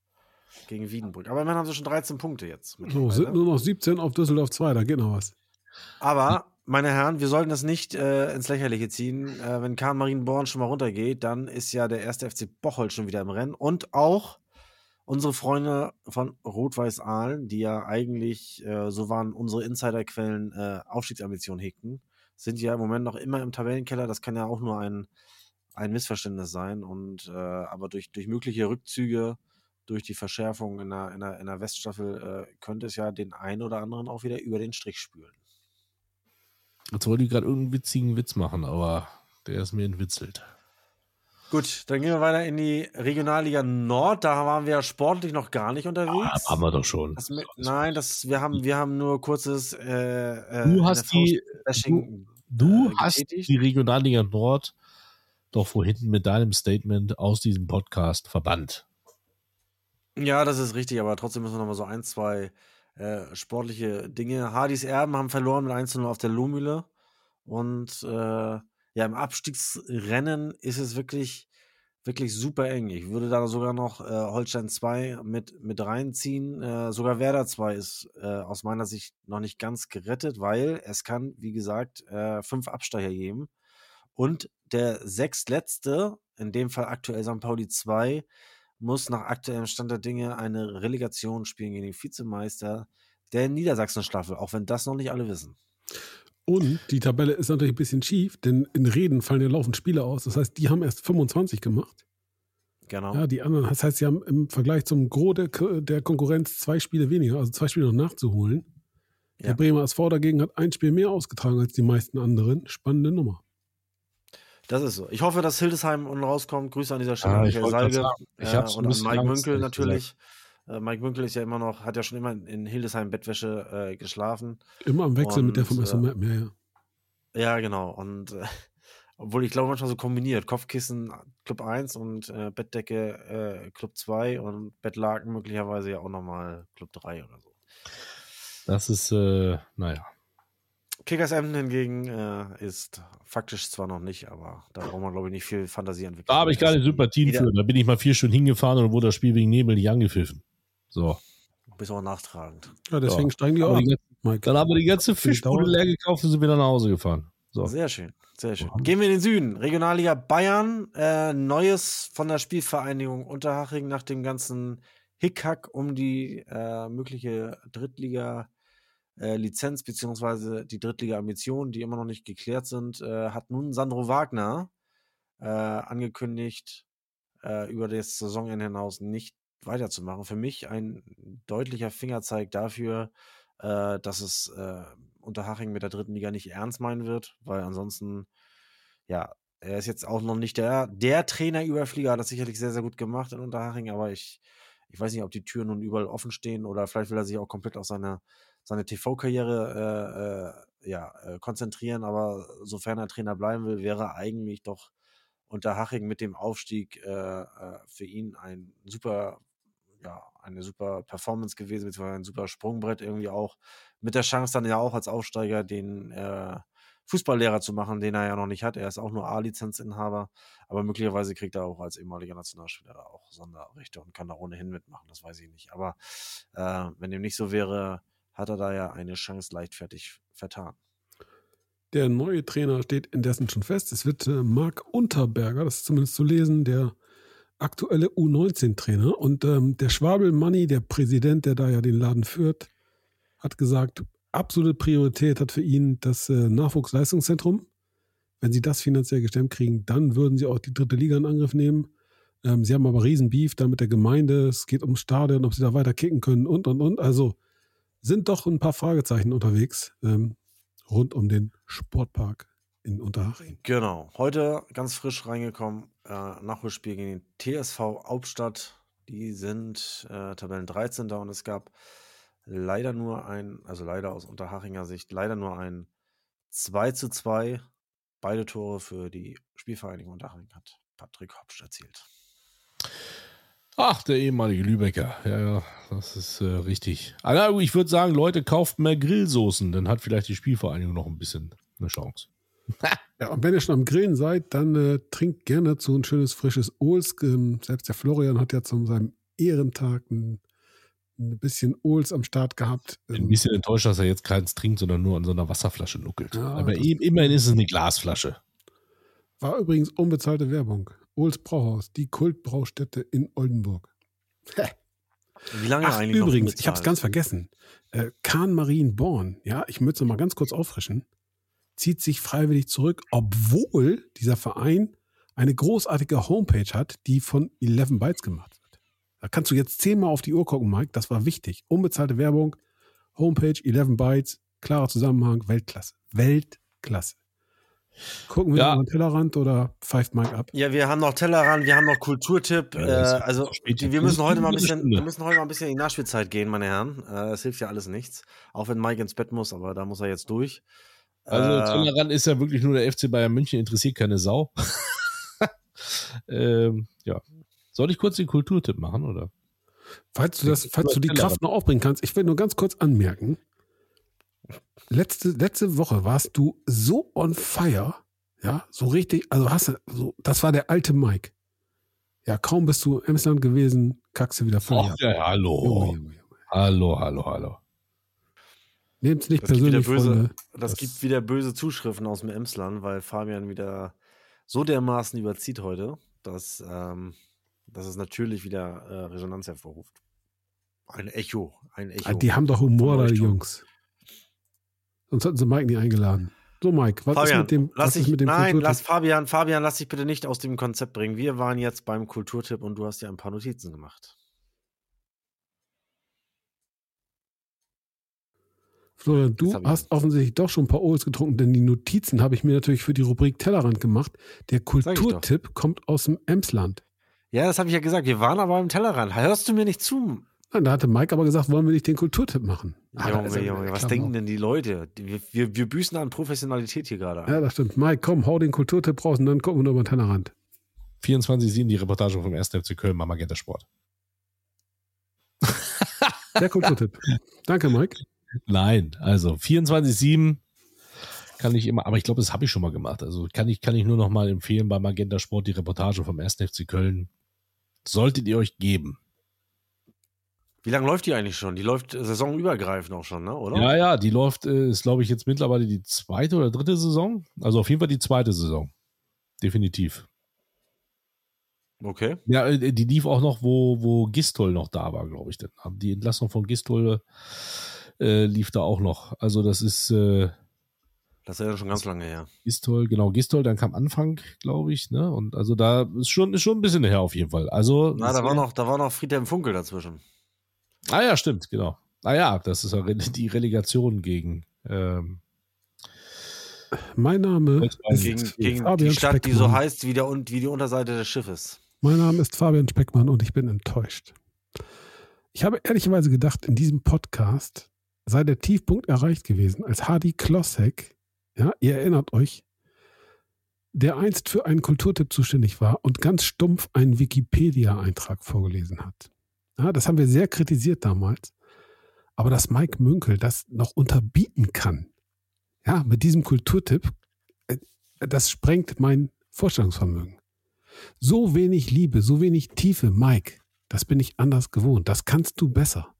gegen Wiedenbrück. Aber immerhin haben sie schon 13 Punkte jetzt. So, sind nur noch 17 auf Düsseldorf 2, da geht noch was. Aber meine Herren, wir sollten das nicht äh, ins Lächerliche ziehen. Äh, wenn Kahn Marienborn schon mal runtergeht, dann ist ja der erste FC Bocholt schon wieder im Rennen. Und auch unsere Freunde von Rot-Weiß Aalen, die ja eigentlich, äh, so waren unsere Insiderquellen, äh, Aufstiegsambitionen hegten, sind ja im Moment noch immer im Tabellenkeller. Das kann ja auch nur ein, ein Missverständnis sein. Und äh, aber durch, durch mögliche Rückzüge, durch die Verschärfung in der, in der, in der Weststaffel, äh, könnte es ja den einen oder anderen auch wieder über den Strich spülen. Jetzt wollte ich gerade irgendeinen witzigen Witz machen, aber der ist mir entwitzelt. Gut, dann gehen wir weiter in die Regionalliga Nord. Da waren wir sportlich noch gar nicht unterwegs. Ah, haben wir doch schon. Das, nein, das, wir, haben, wir haben nur kurzes. Äh, äh, du hast die. Du, du äh, hast die Regionalliga Nord doch vorhin mit deinem Statement aus diesem Podcast verbannt. Ja, das ist richtig, aber trotzdem müssen wir noch mal so ein, zwei äh, sportliche Dinge. Hardys Erben haben verloren mit 1 auf der Lohmühle. Und äh, ja, im Abstiegsrennen ist es wirklich, wirklich super eng. Ich würde da sogar noch äh, Holstein 2 mit, mit reinziehen. Äh, sogar Werder 2 ist äh, aus meiner Sicht noch nicht ganz gerettet, weil es kann, wie gesagt, äh, fünf Absteiger geben. Und der sechstletzte, in dem Fall aktuell St. Pauli 2, muss nach aktuellem Stand der Dinge eine Relegation spielen gegen den Vizemeister der Niedersachsen-Staffel, auch wenn das noch nicht alle wissen. Und die Tabelle ist natürlich ein bisschen schief, denn in Reden fallen ja laufend Spiele aus. Das heißt, die haben erst 25 gemacht. Genau. Ja, die anderen, das heißt, sie haben im Vergleich zum Gros der, der Konkurrenz zwei Spiele weniger, also zwei Spiele noch nachzuholen. Ja. Der Bremer SV dagegen hat ein Spiel mehr ausgetragen als die meisten anderen. Spannende Nummer. Das ist so. Ich hoffe, dass Hildesheim unten rauskommt. Grüße an dieser Stelle. Ah, ich Salge, ich äh, und an Mike Münkel natürlich. Äh, Mike Münkel ist ja immer noch, hat ja schon immer in Hildesheim Bettwäsche äh, geschlafen. Immer am Wechsel und, mit der vom äh, SMM, ja, ja. Ja, genau. Und äh, obwohl ich glaube manchmal so kombiniert. Kopfkissen Club 1 und äh, Bettdecke Club 2 und Bettlaken möglicherweise ja auch nochmal Club 3 oder so. Das ist, naja. Kickers Emden hingegen äh, ist faktisch zwar noch nicht, aber da braucht man, glaube ich, nicht viel Fantasie entwickeln. Da habe ich keine Sympathien für. Da bin ich mal vier Stunden hingefahren und wurde das Spiel wegen Nebel nicht angepfiffen. So. Bist auch nachtragend. Ja, deswegen so. steigen die auch. Die dann haben wir die ganze Fischbude leer gekauft und sind wieder nach Hause gefahren. So. Sehr schön, sehr schön. Gehen wir in den Süden. Regionalliga Bayern. Äh, Neues von der Spielvereinigung Unterhaching nach dem ganzen Hickhack um die äh, mögliche Drittliga- äh, Lizenz beziehungsweise die Drittliga-Ambitionen, die immer noch nicht geklärt sind, äh, hat nun Sandro Wagner äh, angekündigt, äh, über das Saisonende hinaus nicht weiterzumachen. Für mich ein deutlicher Fingerzeig dafür, äh, dass es Unterhaching mit der dritten Liga nicht ernst meinen wird, weil ansonsten, ja, er ist jetzt auch noch nicht der, der Trainer-Überflieger, hat das sicherlich sehr, sehr gut gemacht in Unterhaching, aber ich, ich weiß nicht, ob die Türen nun überall offen stehen oder vielleicht will er sich auch komplett auf seine seine TV-Karriere äh, äh, ja, äh, konzentrieren, aber sofern er Trainer bleiben will, wäre eigentlich doch unter Haching mit dem Aufstieg äh, äh, für ihn ein super, ja, eine super Performance gewesen, beziehungsweise ein super Sprungbrett irgendwie auch, mit der Chance dann ja auch als Aufsteiger den äh, Fußballlehrer zu machen, den er ja noch nicht hat. Er ist auch nur A-Lizenzinhaber, aber möglicherweise kriegt er auch als ehemaliger Nationalspieler auch Sonderrechte und kann da ohnehin mitmachen, das weiß ich nicht. Aber äh, wenn dem nicht so wäre, hat er da ja eine Chance leichtfertig vertan. Der neue Trainer steht indessen schon fest. Es wird äh, Marc Unterberger, das ist zumindest zu lesen, der aktuelle U19-Trainer. Und ähm, der Schwabel Money, der Präsident, der da ja den Laden führt, hat gesagt, absolute Priorität hat für ihn das äh, Nachwuchsleistungszentrum. Wenn sie das finanziell gestemmt kriegen, dann würden sie auch die dritte Liga in Angriff nehmen. Ähm, sie haben aber riesen Beef da mit der Gemeinde. Es geht ums Stadion, ob sie da weiter kicken können und, und, und. Also sind doch ein paar Fragezeichen unterwegs ähm, rund um den Sportpark in Unterhaching. Genau. Heute ganz frisch reingekommen, äh, Nachholspiel gegen den TSV Hauptstadt. Die sind äh, Tabellen 13. und es gab leider nur ein, also leider aus Unterhachinger Sicht, leider nur ein 2 zu 2. Beide Tore für die Spielvereinigung Unterhaching hat Patrick Hopst erzielt. Ach, der ehemalige Lübecker. Ja, ja, das ist äh, richtig. Aber ich würde sagen, Leute, kauft mehr Grillsoßen, dann hat vielleicht die Spielvereinigung noch ein bisschen eine Chance. ja, und wenn ihr schon am Grillen seid, dann äh, trinkt gerne dazu ein schönes frisches Ols. Ähm, selbst der Florian hat ja zu seinem Ehrentag ein, ein bisschen Ols am Start gehabt. Bin ein bisschen enttäuscht, dass er jetzt keins trinkt, sondern nur an so einer Wasserflasche nuckelt. Ja, Aber immerhin ist es eine Glasflasche. War übrigens unbezahlte Werbung. Ohls Brauhaus, die Kultbraustätte in Oldenburg. Wie lange Ach, eigentlich? Übrigens, ich habe es ganz vergessen. Äh, Kahn Marien Born, ja, ich möchte es mal ganz kurz auffrischen, zieht sich freiwillig zurück, obwohl dieser Verein eine großartige Homepage hat, die von 11 Bytes gemacht wird. Da kannst du jetzt zehnmal auf die Uhr gucken, Mike. Das war wichtig. Unbezahlte Werbung, Homepage, 11 Bytes, klarer Zusammenhang, Weltklasse. Weltklasse. Gucken wir ja. noch Tellerrand oder pfeift Mike ab? Ja, wir haben noch Tellerrand, wir haben noch Kulturtipp. Ja, äh, also wir müssen heute mal ein bisschen, wir müssen heute mal ein bisschen in die Nachspielzeit gehen, meine Herren. Äh, es hilft ja alles nichts. Auch wenn Mike ins Bett muss, aber da muss er jetzt durch. Also äh, Tellerrand ist ja wirklich nur der FC Bayern München, interessiert keine Sau. ähm, ja. Soll ich kurz den Kulturtipp machen, oder? Falls du das, falls du die Kraft noch aufbringen kannst, ich will nur ganz kurz anmerken. Letzte, letzte Woche warst du so on fire, ja, so richtig, also hast du, so, das war der alte Mike. Ja, kaum bist du im Emsland gewesen, kackst du wieder vor. Ja, hallo. Junge, Junge, Junge. Hallo, hallo, hallo. Nehmt es nicht das persönlich, gibt böse, Das, das, gibt wieder böse Zuschriften aus dem Emsland, weil Fabian wieder so dermaßen überzieht heute, dass, ähm, dass es natürlich wieder äh, Resonanz hervorruft. Ein Echo, ein Echo. Ah, die haben doch Humor, da, die Jungs. Sonst hätten sie Mike nie eingeladen. So, Mike, was Fabian, ist mit dem, lass ich, mit dem Nein, lass Fabian, Fabian, lass dich bitte nicht aus dem Konzept bringen. Wir waren jetzt beim Kulturtipp und du hast dir ein paar Notizen gemacht. Florian, du hast offensichtlich doch schon ein paar O's getrunken, denn die Notizen habe ich mir natürlich für die Rubrik Tellerrand gemacht. Der Kulturtipp kommt aus dem Emsland. Ja, das habe ich ja gesagt. Wir waren aber im Tellerrand. Hörst du mir nicht zu? Da hatte Mike aber gesagt, wollen wir nicht den Kulturtipp machen? Ah, Junge, Junge, was denken denn die Leute? Wir, wir, wir büßen an Professionalität hier gerade. Ja, das stimmt. Mike, komm, hau den Kulturtipp raus und dann gucken wir nur über den Tellerrand. 24-7 die Reportage vom 1. FC Köln beim Magenta Sport. Der Kulturtipp. Danke, Mike. Nein, also 24-7 kann ich immer, aber ich glaube, das habe ich schon mal gemacht. Also kann ich, kann ich nur noch mal empfehlen bei Magenta Sport die Reportage vom 1. FC Köln. Solltet ihr euch geben. Wie lange läuft die eigentlich schon? Die läuft saisonübergreifend auch schon, ne? oder? Ja, ja, die läuft, äh, ist glaube ich jetzt mittlerweile die zweite oder dritte Saison. Also auf jeden Fall die zweite Saison. Definitiv. Okay. Ja, äh, die lief auch noch, wo, wo Gistol noch da war, glaube ich. Die Entlassung von Gistol äh, lief da auch noch. Also das ist. Äh, das ist ja schon ganz lange her. Gistol, genau, Gistol, dann kam Anfang, glaube ich, ne? Und also da ist schon, ist schon ein bisschen her auf jeden Fall. Also. Na, da war noch, da war noch Friedhelm Funkel dazwischen. Ah ja, stimmt, genau. Ah ja, das ist die Relegation gegen. Ähm, mein Name ist gegen, gegen Fabian die Stadt, Speckmann. die so heißt wie, der, wie die Unterseite des Schiffes. Mein Name ist Fabian Speckmann und ich bin enttäuscht. Ich habe ehrlicherweise gedacht, in diesem Podcast sei der Tiefpunkt erreicht gewesen, als Hardy Klossek, ja, ihr erinnert euch, der einst für einen Kulturtipp zuständig war und ganz stumpf einen Wikipedia-Eintrag vorgelesen hat. Ja, das haben wir sehr kritisiert damals. Aber dass Mike Münkel das noch unterbieten kann, ja, mit diesem Kulturtipp, äh, das sprengt mein Vorstellungsvermögen. So wenig Liebe, so wenig Tiefe, Mike, das bin ich anders gewohnt. Das kannst du besser.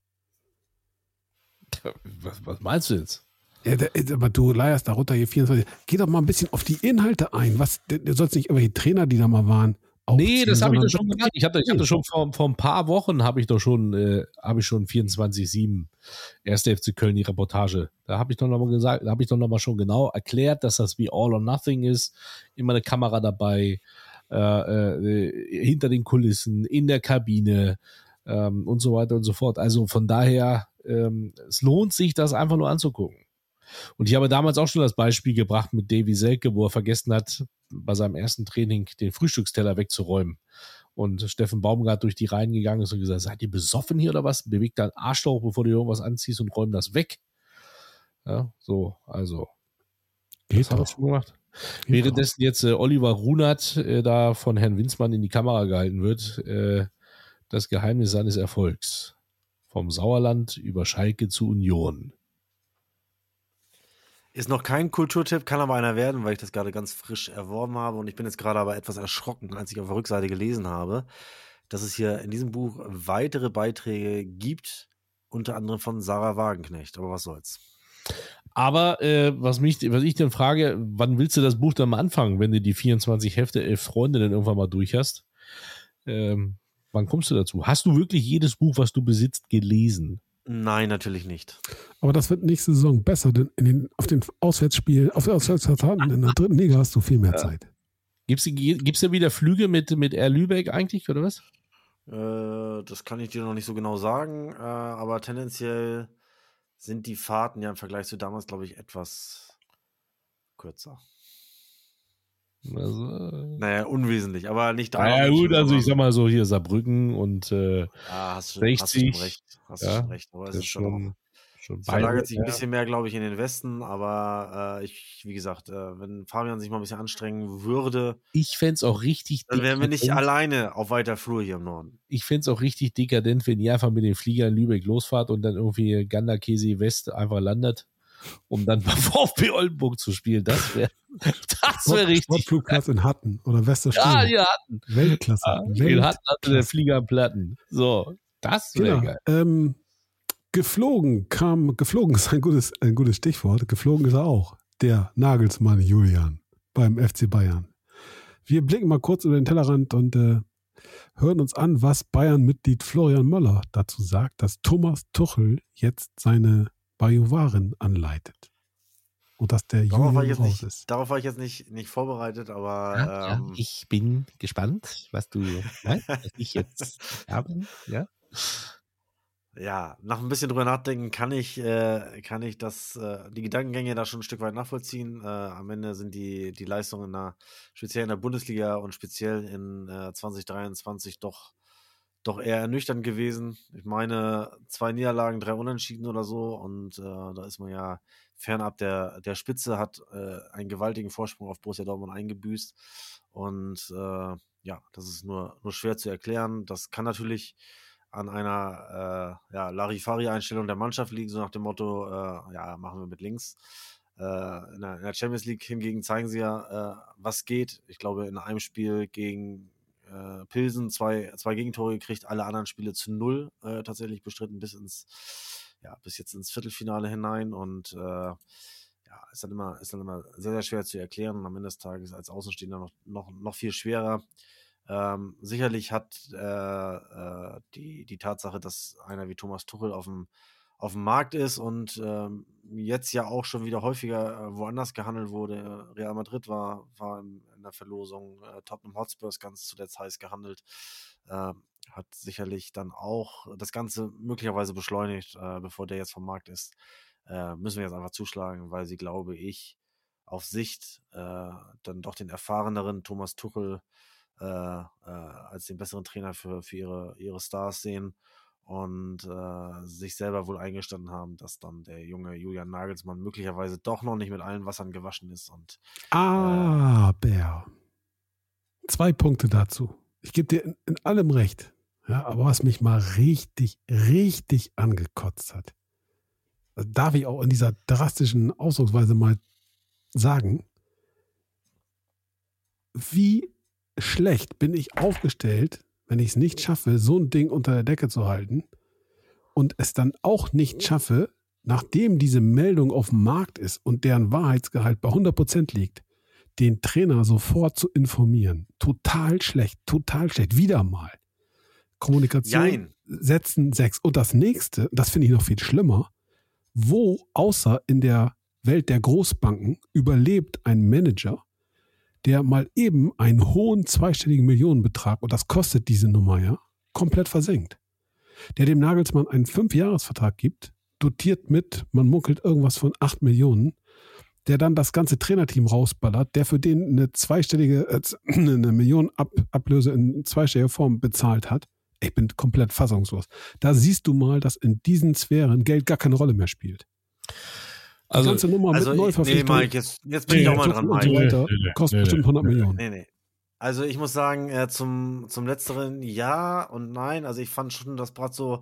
Was, was meinst du jetzt? Ja, da, aber du leierst darunter hier 24. Geh doch mal ein bisschen auf die Inhalte ein. Was, du sollst nicht irgendwelche Trainer, die da mal waren. Nee, das habe ich doch schon gemacht. Ich hatte, ich hatte schon vor, vor ein paar Wochen habe ich doch schon, äh, habe ich schon 24-7 erste FC Köln die Reportage. Da habe ich doch nochmal gesagt, da habe ich doch nochmal schon genau erklärt, dass das wie All or Nothing ist. Immer eine Kamera dabei, äh, äh, hinter den Kulissen, in der Kabine ähm, und so weiter und so fort. Also von daher, ähm, es lohnt sich, das einfach nur anzugucken. Und ich habe damals auch schon das Beispiel gebracht mit Davy Selke, wo er vergessen hat, bei seinem ersten Training den Frühstücksteller wegzuräumen. Und Steffen Baumgart durch die Reihen gegangen ist und gesagt, seid ihr besoffen hier oder was? Bewegt deinen Arsch doch, bevor du irgendwas anziehst und räum das weg. Ja, so, also. Geht das schon gemacht. Geht Währenddessen jetzt äh, Oliver Runert äh, da von Herrn Winzmann in die Kamera gehalten wird, äh, das Geheimnis seines Erfolgs. Vom Sauerland über Schalke zu Union. Ist noch kein Kulturtipp, kann aber einer werden, weil ich das gerade ganz frisch erworben habe. Und ich bin jetzt gerade aber etwas erschrocken, als ich auf der Rückseite gelesen habe, dass es hier in diesem Buch weitere Beiträge gibt, unter anderem von Sarah Wagenknecht. Aber was soll's. Aber äh, was, mich, was ich dann frage, wann willst du das Buch dann mal anfangen, wenn du die 24 Hefte, elf Freunde dann irgendwann mal durch hast? Ähm, wann kommst du dazu? Hast du wirklich jedes Buch, was du besitzt, gelesen? Nein, natürlich nicht. Aber das wird nächste Saison besser, denn den, auf den Auswärtsspielen, auf den Auswärtsfahrten in der dritten Liga hast du viel mehr ja. Zeit. Gibt es ja wieder Flüge mit, mit Air Lübeck eigentlich, oder was? Äh, das kann ich dir noch nicht so genau sagen, äh, aber tendenziell sind die Fahrten ja im Vergleich zu damals, glaube ich, etwas kürzer. Also, äh, Naja, unwesentlich, aber nicht naja, Minuten, gut, also ich sag mal so hier Saarbrücken und äh, Ja, hast, du, hast du schon 60, recht. Hast ja, schon recht. Aber es ist schon schon, Es verlagert sich ein ja. bisschen mehr, glaube ich, in den Westen, aber äh, ich, wie gesagt, äh, wenn Fabian sich mal ein bisschen anstrengen würde, Ich fänd's auch richtig dann wären wir nicht dekadent. alleine auf weiter Flur hier im Norden. Ich fänd's auch richtig dekadent, wenn ihr einfach mit dem Flieger in Lübeck losfahrt und dann irgendwie Ganderkesi West einfach landet, um dann beim VfB Oldenburg zu spielen. Das wäre das wär richtig. Sportflugplatz in Hatten oder Westerstede. Ja, ja, hatten. Weltklasse. Ja, den Welt hatten hatte der Flieger Platten. So, das wäre genau. geil. Ähm, geflogen kam, geflogen ist ein gutes, ein gutes Stichwort. Geflogen ist er auch. Der Nagelsmann Julian beim FC Bayern. Wir blicken mal kurz über den Tellerrand und äh, hören uns an, was Bayern-Mitglied Florian Möller dazu sagt, dass Thomas Tuchel jetzt seine Bajuwaren anleitet. Und dass der Darauf war ich Julian jetzt raus nicht, ist. darauf war ich jetzt nicht, nicht vorbereitet, aber Ja, ähm, ich bin gespannt, was du meinst, was ich jetzt habe. Ja. ja, nach ein bisschen drüber nachdenken kann ich, äh, kann ich das, äh, die Gedankengänge da schon ein Stück weit nachvollziehen. Äh, am Ende sind die, die Leistungen in der, speziell in der Bundesliga und speziell in äh, 2023 doch, doch eher ernüchternd gewesen. Ich meine, zwei Niederlagen, drei Unentschieden oder so und äh, da ist man ja fernab der, der Spitze, hat äh, einen gewaltigen Vorsprung auf Borussia Dortmund eingebüßt und äh, ja, das ist nur, nur schwer zu erklären. Das kann natürlich an einer äh, ja, Larifari-Einstellung der Mannschaft liegen, so nach dem Motto, äh, ja, machen wir mit links. Äh, in, der, in der Champions League hingegen zeigen sie ja, äh, was geht. Ich glaube, in einem Spiel gegen äh, Pilsen zwei, zwei Gegentore gekriegt, alle anderen Spiele zu null äh, tatsächlich bestritten bis ins, ja, bis jetzt ins Viertelfinale hinein und äh, ja, ist dann immer, ist dann immer sehr, sehr schwer zu erklären und am Ende des Tages als Außenstehender noch, noch, noch viel schwerer. Ähm, sicherlich hat äh, äh, die, die Tatsache, dass einer wie Thomas Tuchel auf dem, auf dem Markt ist und ähm, jetzt ja auch schon wieder häufiger äh, woanders gehandelt wurde. Real Madrid war, war in, der Verlosung, äh, Tottenham Hotspurs ganz zuletzt heiß gehandelt. Äh, hat sicherlich dann auch das Ganze möglicherweise beschleunigt, äh, bevor der jetzt vom Markt ist. Äh, müssen wir jetzt einfach zuschlagen, weil sie, glaube ich, auf Sicht äh, dann doch den erfahreneren Thomas Tuchel äh, äh, als den besseren Trainer für, für ihre, ihre Stars sehen und äh, sich selber wohl eingestanden haben, dass dann der junge Julian Nagelsmann möglicherweise doch noch nicht mit allen Wassern gewaschen ist. Und Aber zwei Punkte dazu. Ich gebe dir in, in allem recht. Ja, aber was mich mal richtig, richtig angekotzt hat, darf ich auch in dieser drastischen Ausdrucksweise mal sagen, wie schlecht bin ich aufgestellt, wenn ich es nicht schaffe, so ein Ding unter der Decke zu halten und es dann auch nicht schaffe, nachdem diese Meldung auf dem Markt ist und deren Wahrheitsgehalt bei 100% liegt, den Trainer sofort zu informieren. Total schlecht, total schlecht. Wieder mal. Kommunikation Jein. setzen sechs. Und das nächste, das finde ich noch viel schlimmer, wo außer in der Welt der Großbanken überlebt ein Manager, der mal eben einen hohen zweistelligen Millionenbetrag, und das kostet diese Nummer ja, komplett versenkt. Der dem Nagelsmann einen Fünfjahresvertrag gibt, dotiert mit, man munkelt irgendwas von acht Millionen, der dann das ganze Trainerteam rausballert, der für den eine zweistellige, äh, eine Million Ab Ablöse in zweistelliger Form bezahlt hat. Ich bin komplett fassungslos. Da siehst du mal, dass in diesen Sphären Geld gar keine Rolle mehr spielt. Also, ganze Nummer Also, mit nee, Neuverpflichtung Mike, jetzt, jetzt bin ich auch mal dran, Mike. weiter, Nee, nee, kostet nee, bestimmt nee. 100 Millionen. Nee, nee. Also ich muss sagen, äh, zum, zum letzteren ja und nein. Also ich fand schon, dass Brazzo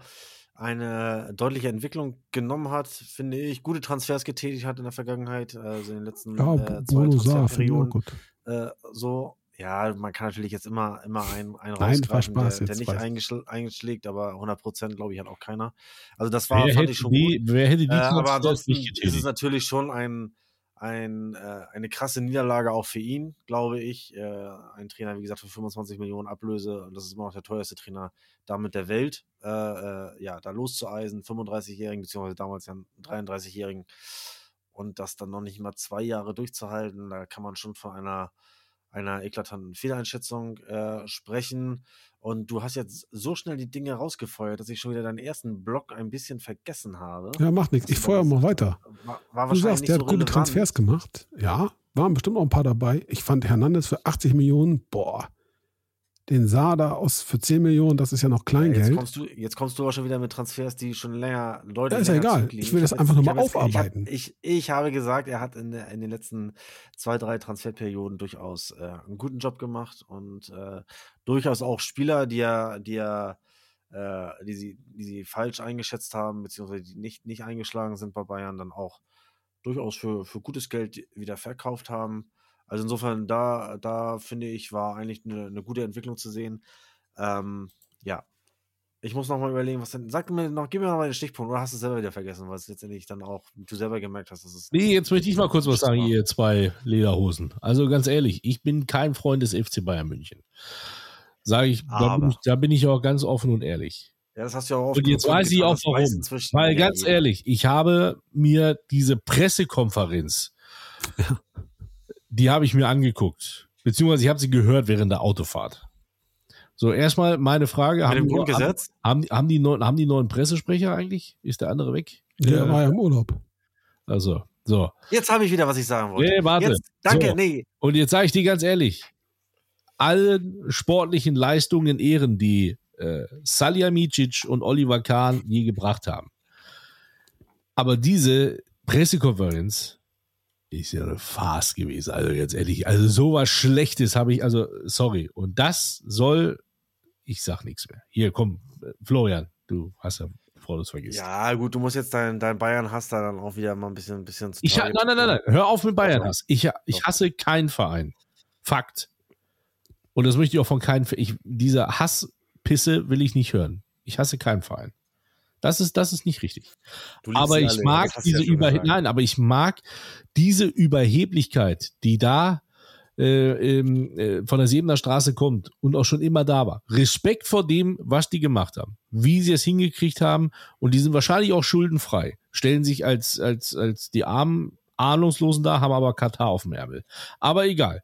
eine deutliche Entwicklung genommen hat, finde ich. Gute Transfers getätigt hat in der Vergangenheit, also in den letzten Ja, äh, zwei Transferperioden. gut. Äh, so, ja, man kann natürlich jetzt immer, immer einen, einen Nein, rausgreifen, der, der nicht eingeschl eingeschlägt, aber 100 Prozent, glaube ich, hat auch keiner. Also das war, wer, fand hätte ich schon die, gut. wer hätte die Äh, aber ansonsten ist es natürlich schon ein, ein, äh, eine krasse Niederlage auch für ihn, glaube ich. Äh, ein Trainer, wie gesagt, für 25 Millionen Ablöse und das ist immer noch der teuerste Trainer damit der Welt. Äh, äh, ja, da loszueisen, 35-Jährigen, beziehungsweise damals ja einen 33-Jährigen und das dann noch nicht mal zwei Jahre durchzuhalten, da kann man schon von einer einer eklatanten Fehleinschätzung äh, sprechen. Und du hast jetzt so schnell die Dinge rausgefeuert, dass ich schon wieder deinen ersten Block ein bisschen vergessen habe. Ja, macht nichts. Ich feuer mal weiter. War, war Du sagst, der so hat gute. Transfers gemacht. Ja, waren bestimmt auch ein paar dabei. Ich fand Hernandez für 80 Millionen, boah, den Sada aus für 10 Millionen, das ist ja noch Kleingeld. Jetzt kommst, du, jetzt kommst du aber schon wieder mit Transfers, die schon länger Leute. Ja, ist ja egal. Ich will das einfach nochmal aufarbeiten. Ich, ich, ich, habe gesagt, er hat in, in den letzten zwei, drei Transferperioden durchaus äh, einen guten Job gemacht und äh, durchaus auch Spieler, die er, die er äh, die, sie, die sie falsch eingeschätzt haben, beziehungsweise die nicht, nicht eingeschlagen sind bei Bayern, dann auch durchaus für, für gutes Geld wieder verkauft haben. Also insofern, da, da finde ich, war eigentlich eine, eine gute Entwicklung zu sehen. Ähm, ja. Ich muss noch mal überlegen, was denn. Sag mir noch, gib mir noch mal den Stichpunkt, oder hast du es selber wieder vergessen, was letztendlich dann auch du selber gemerkt hast, dass es. Nee, jetzt möchte ich mal kurz was sagen, ihr zwei Lederhosen. Also ganz ehrlich, ich bin kein Freund des FC Bayern München. Sage ich da, bin ich, da bin ich auch ganz offen und ehrlich. Ja, das hast du ja auch Und jetzt weiß ich auch warum. Weil ganz ehrlich, ich habe mir diese Pressekonferenz die habe ich mir angeguckt. Beziehungsweise ich habe sie gehört während der Autofahrt. So, erstmal meine Frage: haben, die, haben, haben, haben, die neuen, haben die neuen Pressesprecher eigentlich? Ist der andere weg? Der ja. war ja im Urlaub. Also, so. Jetzt habe ich wieder, was ich sagen wollte. Nee, warte. Jetzt, danke, so. nee. Und jetzt sage ich dir ganz ehrlich: Alle sportlichen Leistungen Ehren, die äh, Salihamidzic und Oliver Kahn je gebracht haben. Aber diese Pressekonferenz ist ja eine Farce gewesen. Also jetzt ehrlich, also sowas Schlechtes habe ich, also sorry. Und das soll, ich sag nichts mehr. Hier, komm, Florian, du hast ja, bevor du es vergisst. Ja, gut, du musst jetzt dein, dein Bayern-Hass da dann auch wieder mal ein bisschen, ein bisschen zu ich, Nein, nein, nein, nein, hör auf mit Bayern-Hass. Ich, ich hasse keinen Verein. Fakt. Und das möchte ich auch von keinem, ich, diese Hasspisse will ich nicht hören. Ich hasse keinen Verein. Das ist, das ist nicht richtig. Aber ich alle, mag diese ja Über nein, aber ich mag diese Überheblichkeit, die da äh, äh, von der Siebener Straße kommt und auch schon immer da war. Respekt vor dem, was die gemacht haben, wie sie es hingekriegt haben und die sind wahrscheinlich auch schuldenfrei, stellen sich als, als, als die armen Ahnungslosen da, haben aber Katar auf dem Ärmel. Aber egal.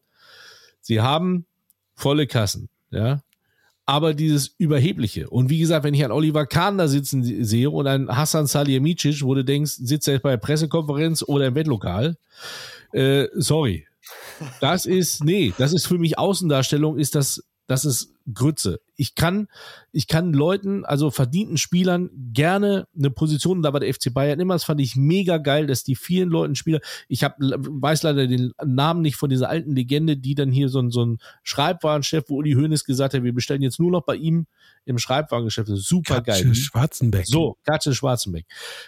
Sie haben volle Kassen, ja aber dieses Überhebliche. Und wie gesagt, wenn ich an Oliver Kahn da sitzen sehe und an Hassan Salihamidzic, wo du denkst, sitzt er bei der Pressekonferenz oder im Wettlokal, äh, sorry. Das ist, nee, das ist für mich Außendarstellung, ist das das ist Grütze. Ich kann, ich kann Leuten, also verdienten Spielern gerne eine Position, da war der FC Bayern immer, das fand ich mega geil, dass die vielen Leuten Spieler, ich hab, weiß leider den Namen nicht von dieser alten Legende, die dann hier so ein, so ein Schreibwarenchef, wo Uli Hoeneß gesagt hat, wir bestellen jetzt nur noch bei ihm im Schreibwarengeschäft, super geil. Katze Schwarzenbeck. So, Katze Schwarzenbeck.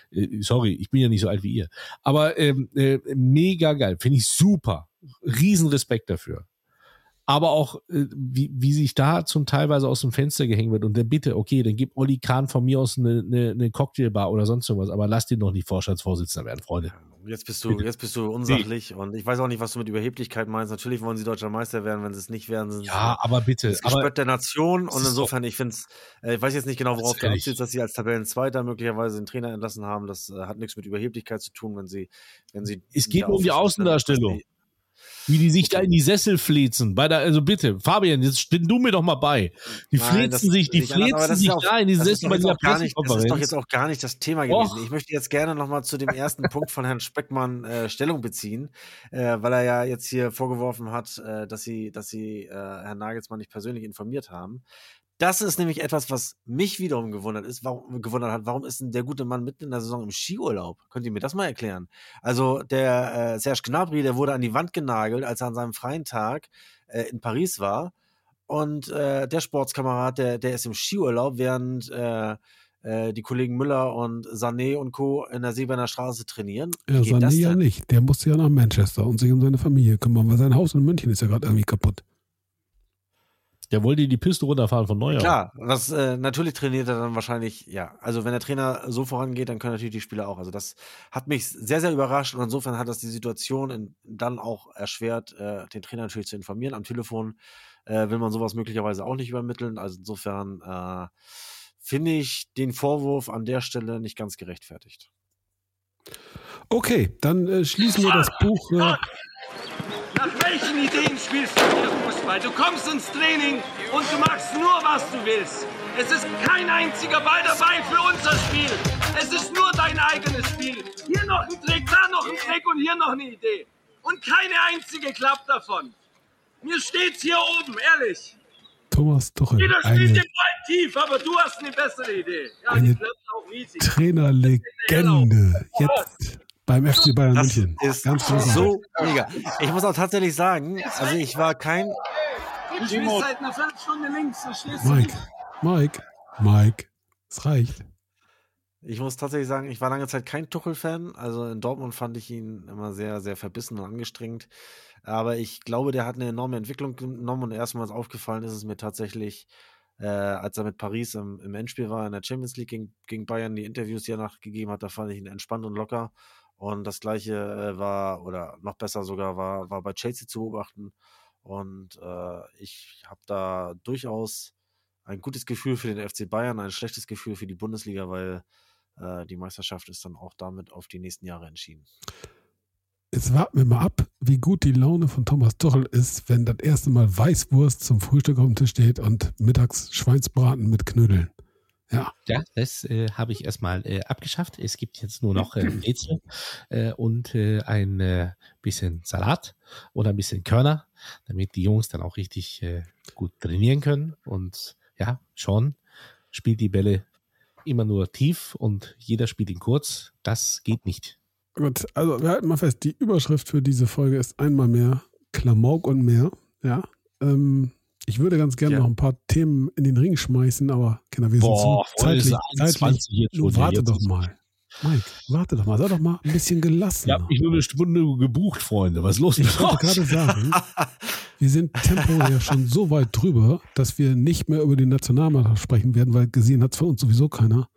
Äh, sorry, ich bin ja nicht so alt wie ihr. Aber ähm, äh, mega geil, finde ich super. Riesenrespekt dafür aber auch, äh, wie, wie sich da zum teilweise aus dem Fenster gehängt wird. Und dann bitte, okay, dann gib Olli Kahn von mir aus eine, eine, eine Cocktailbar oder sonst irgendwas, aber lass den noch nicht Vorstandsvorsitzender werden, Freunde. Jetzt bist du, jetzt bist du unsachlich nee. und ich weiß auch nicht, was du mit Überheblichkeit meinst. Natürlich wollen sie deutscher Meister werden, wenn sie es nicht werden. Sind ja, aber bitte. Das Gespött der Nation und insofern, ich finde es, äh, ich weiß jetzt nicht genau, worauf du abzielst, dass sie als Tabellenzweiter möglicherweise den Trainer entlassen haben. Das äh, hat nichts mit Überheblichkeit zu tun, wenn sie, wenn sie. Es geht um die Außendarstellung. Wie die sich da in die Sessel flezen. Bei der, also bitte, Fabian, jetzt stehen du mir doch mal bei. Die Nein, flezen sich, die flezen sich auch, da in die Sessel bei dieser Pressekonferenz. Das ist doch jetzt auch gar nicht das Thema gewesen. Och. Ich möchte jetzt gerne nochmal zu dem ersten Punkt von Herrn Speckmann äh, Stellung beziehen, äh, weil er ja jetzt hier vorgeworfen hat, äh, dass sie, dass sie äh, Herrn Nagelsmann nicht persönlich informiert haben. Das ist nämlich etwas, was mich wiederum gewundert ist, warum, gewundert hat. Warum ist denn der gute Mann mitten in der Saison im Skiurlaub? Könnt ihr mir das mal erklären? Also der äh, Serge Gnabry, der wurde an die Wand genagelt, als er an seinem freien Tag äh, in Paris war. Und äh, der Sportskamerad, der, der ist im Skiurlaub, während äh, äh, die Kollegen Müller und Sané und Co. in der Seeberner Straße trainieren. Ja, Sané ja nicht. Der musste ja nach Manchester und sich um seine Familie kümmern, weil sein Haus in München ist ja gerade irgendwie kaputt. Der wollte die Piste runterfahren von Neuer. Klar, das äh, natürlich trainiert er dann wahrscheinlich, ja. Also wenn der Trainer so vorangeht, dann können natürlich die Spieler auch. Also das hat mich sehr, sehr überrascht und insofern hat das die Situation in, dann auch erschwert, äh, den Trainer natürlich zu informieren. Am Telefon äh, will man sowas möglicherweise auch nicht übermitteln. Also insofern äh, finde ich den Vorwurf an der Stelle nicht ganz gerechtfertigt. Okay, dann äh, schließen wir das Buch. Welchen Ideen spielst du hier Fußball? Du kommst ins Training und du machst nur, was du willst. Es ist kein einziger Ball dabei für unser Spiel. Es ist nur dein eigenes Spiel. Hier noch ein Trick, da noch ein Trick und hier noch eine Idee. Und keine einzige klappt davon. Mir steht's hier oben, ehrlich. Thomas Tuchel. Jeder spielt den Ball tief, aber du hast eine bessere Idee. Ja, eine die klappt auch riesig. Trainerlegende. Jetzt beim FC Bayern Das München. ist Ganz großartig. so mega. Ich muss auch tatsächlich sagen, also ich war kein, Du spielst seit einer Viertelstunde links, verstehst du? Mike, Mike, Mike. Es reicht. ich muss tatsächlich sagen, ich war lange Zeit kein Tuchel-Fan. Also in Dortmund fand ich ihn immer sehr, sehr verbissen und angestrengt. Aber ich glaube, der hat eine enorme Entwicklung genommen und erstmals aufgefallen ist es mir tatsächlich, äh, als er mit Paris im, im Endspiel war in der Champions League gegen, gegen Bayern, die Interviews, die er nachgegeben hat, da fand ich ihn entspannt und locker. Und das gleiche äh, war, oder noch besser sogar, war, war bei Chelsea zu beobachten. Und äh, ich habe da durchaus ein gutes Gefühl für den FC Bayern, ein schlechtes Gefühl für die Bundesliga, weil äh, die Meisterschaft ist dann auch damit auf die nächsten Jahre entschieden. Jetzt warten wir mal ab, wie gut die Laune von Thomas Tuchel ist, wenn das erste Mal Weißwurst zum Frühstück auf dem Tisch steht und mittags Schweinsbraten mit Knödeln. Ja, Ja, das äh, habe ich erstmal äh, abgeschafft. Es gibt jetzt nur noch äh, Brezel äh, und äh, ein äh, bisschen Salat oder ein bisschen Körner, damit die Jungs dann auch richtig äh, gut trainieren können. Und ja, Sean spielt die Bälle immer nur tief und jeder spielt ihn kurz. Das geht nicht. gut. Also wir halten mal fest, die Überschrift für diese Folge ist einmal mehr Klamauk und mehr. Ja, ähm, ich würde ganz gerne Ja. noch ein paar Themen in den Ring schmeißen, aber Kinder, wir sind Boah, so voll ist zeitlich, zeitlich 21 jetzt schon, warte jetzt doch mal. Mike, warte doch mal, sei doch mal ein bisschen gelassen. Ich habe mich nur eine Stunde gebucht, Freunde. Was ist los Ich mit wollte gerade sagen, wir sind temporär schon so weit drüber, dass wir nicht mehr über die Nationalmannschaft sprechen werden, weil gesehen hat es für uns sowieso keiner.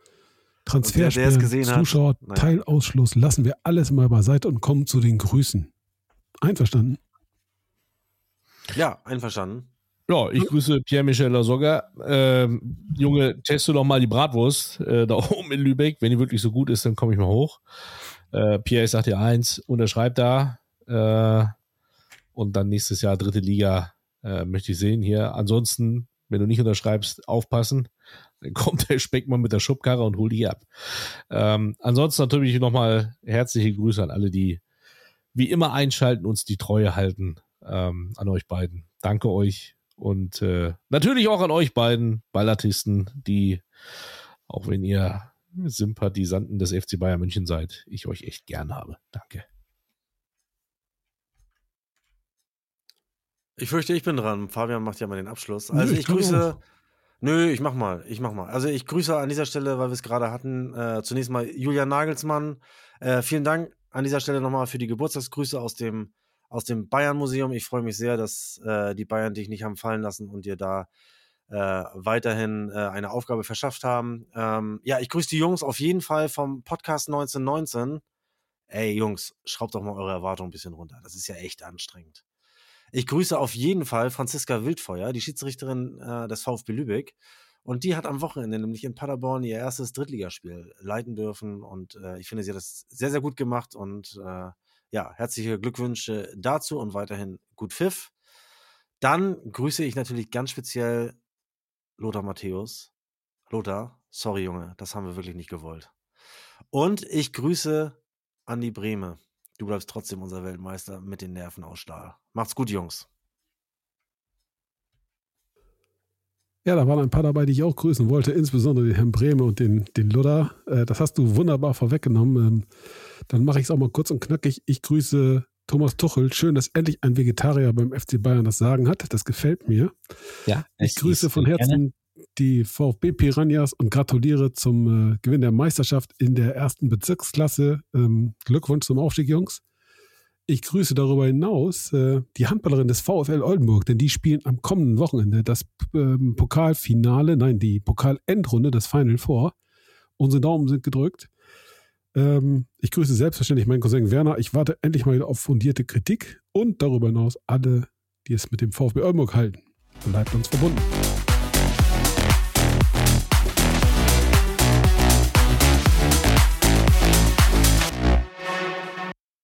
hat, Zuschauer, naja. Teilausschluss, lassen wir alles mal beiseite und kommen zu den Grüßen. Einverstanden? Ja, einverstanden. Ja, ich grüße Pierre-Michel Lasogga. Ähm, Junge, teste doch mal die Bratwurst äh, da oben in Lübeck. Wenn die wirklich so gut ist, dann komme ich mal hoch. Äh, Pierre, ich sag dir eins, unterschreib da. Äh, und dann nächstes Jahr dritte Liga äh, möchte ich sehen hier. Ansonsten, wenn du nicht unterschreibst, aufpassen. Dann kommt der Speckmann mit der Schubkarre und holt die ab. Ähm, ansonsten natürlich nochmal herzliche Grüße an alle, die wie immer einschalten, uns die Treue halten. Ähm, an euch beiden. Danke euch. Und äh, natürlich auch an euch beiden Ballatisten, die, auch wenn ihr Sympathisanten des FC Bayern München seid, ich euch echt gern habe. Danke. Ich fürchte, ich bin dran. Fabian macht ja mal den Abschluss. Nö, Also ich ich kann grüße. Nö, ich mach mal. Ich mach mal. Also ich grüße an dieser Stelle, weil wir es gerade hatten, äh, zunächst mal Julian Nagelsmann. Äh, vielen Dank an dieser Stelle nochmal für die Geburtstagsgrüße aus dem, aus dem Bayern-Museum. Ich freue mich sehr, dass äh, die Bayern dich nicht haben fallen lassen und dir da äh, weiterhin äh, eine Aufgabe verschafft haben. Ähm, ja, ich grüße die Jungs auf jeden Fall vom Podcast 1919. Ey, Jungs, schraubt doch mal eure Erwartungen ein bisschen runter. Das ist ja echt anstrengend. Ich grüße auf jeden Fall Franziska Wildfeuer, die Schiedsrichterin äh, des VfB Lübeck. Und die hat am Wochenende nämlich in Paderborn ihr erstes Drittligaspiel leiten dürfen. Und äh, ich finde, sie hat das sehr, sehr gut gemacht. Und äh, ja, herzliche Glückwünsche dazu und weiterhin gut Pfiff. Dann grüße ich natürlich ganz speziell Lothar Matthäus. Lothar, sorry Junge, das haben wir wirklich nicht gewollt. Und ich grüße Andi Brehme. Du bleibst trotzdem unser Weltmeister mit den Nerven aus Stahl. Macht's gut, Jungs. Ja, da waren ein paar dabei, die ich auch grüßen wollte, insbesondere den Herrn Brehme und den, den Ludder. Äh, das hast du wunderbar vorweggenommen. Ähm, dann mache ich es auch mal kurz und knackig. Ich grüße Thomas Tuchel. Schön, dass endlich ein Vegetarier beim FC Bayern das Sagen hat. Das gefällt mir. Ja, Ich grüße von äh, gerne. Herzen die VfB Piranhas und gratuliere zum äh, Gewinn der Meisterschaft in der ersten Bezirksklasse. Ähm, Glückwunsch zum Aufstieg, Jungs. Ich grüße darüber hinaus äh, die Handballerin des VfL Oldenburg, denn die spielen am kommenden Wochenende das ähm, Pokalfinale, nein, die Pokalendrunde, das Final Four. Unsere Daumen sind gedrückt. Ähm, ich grüße selbstverständlich meinen Cousin Werner. Ich warte endlich mal wieder auf fundierte Kritik und darüber hinaus alle, die es mit dem VfB Oldenburg halten. Bleibt uns verbunden.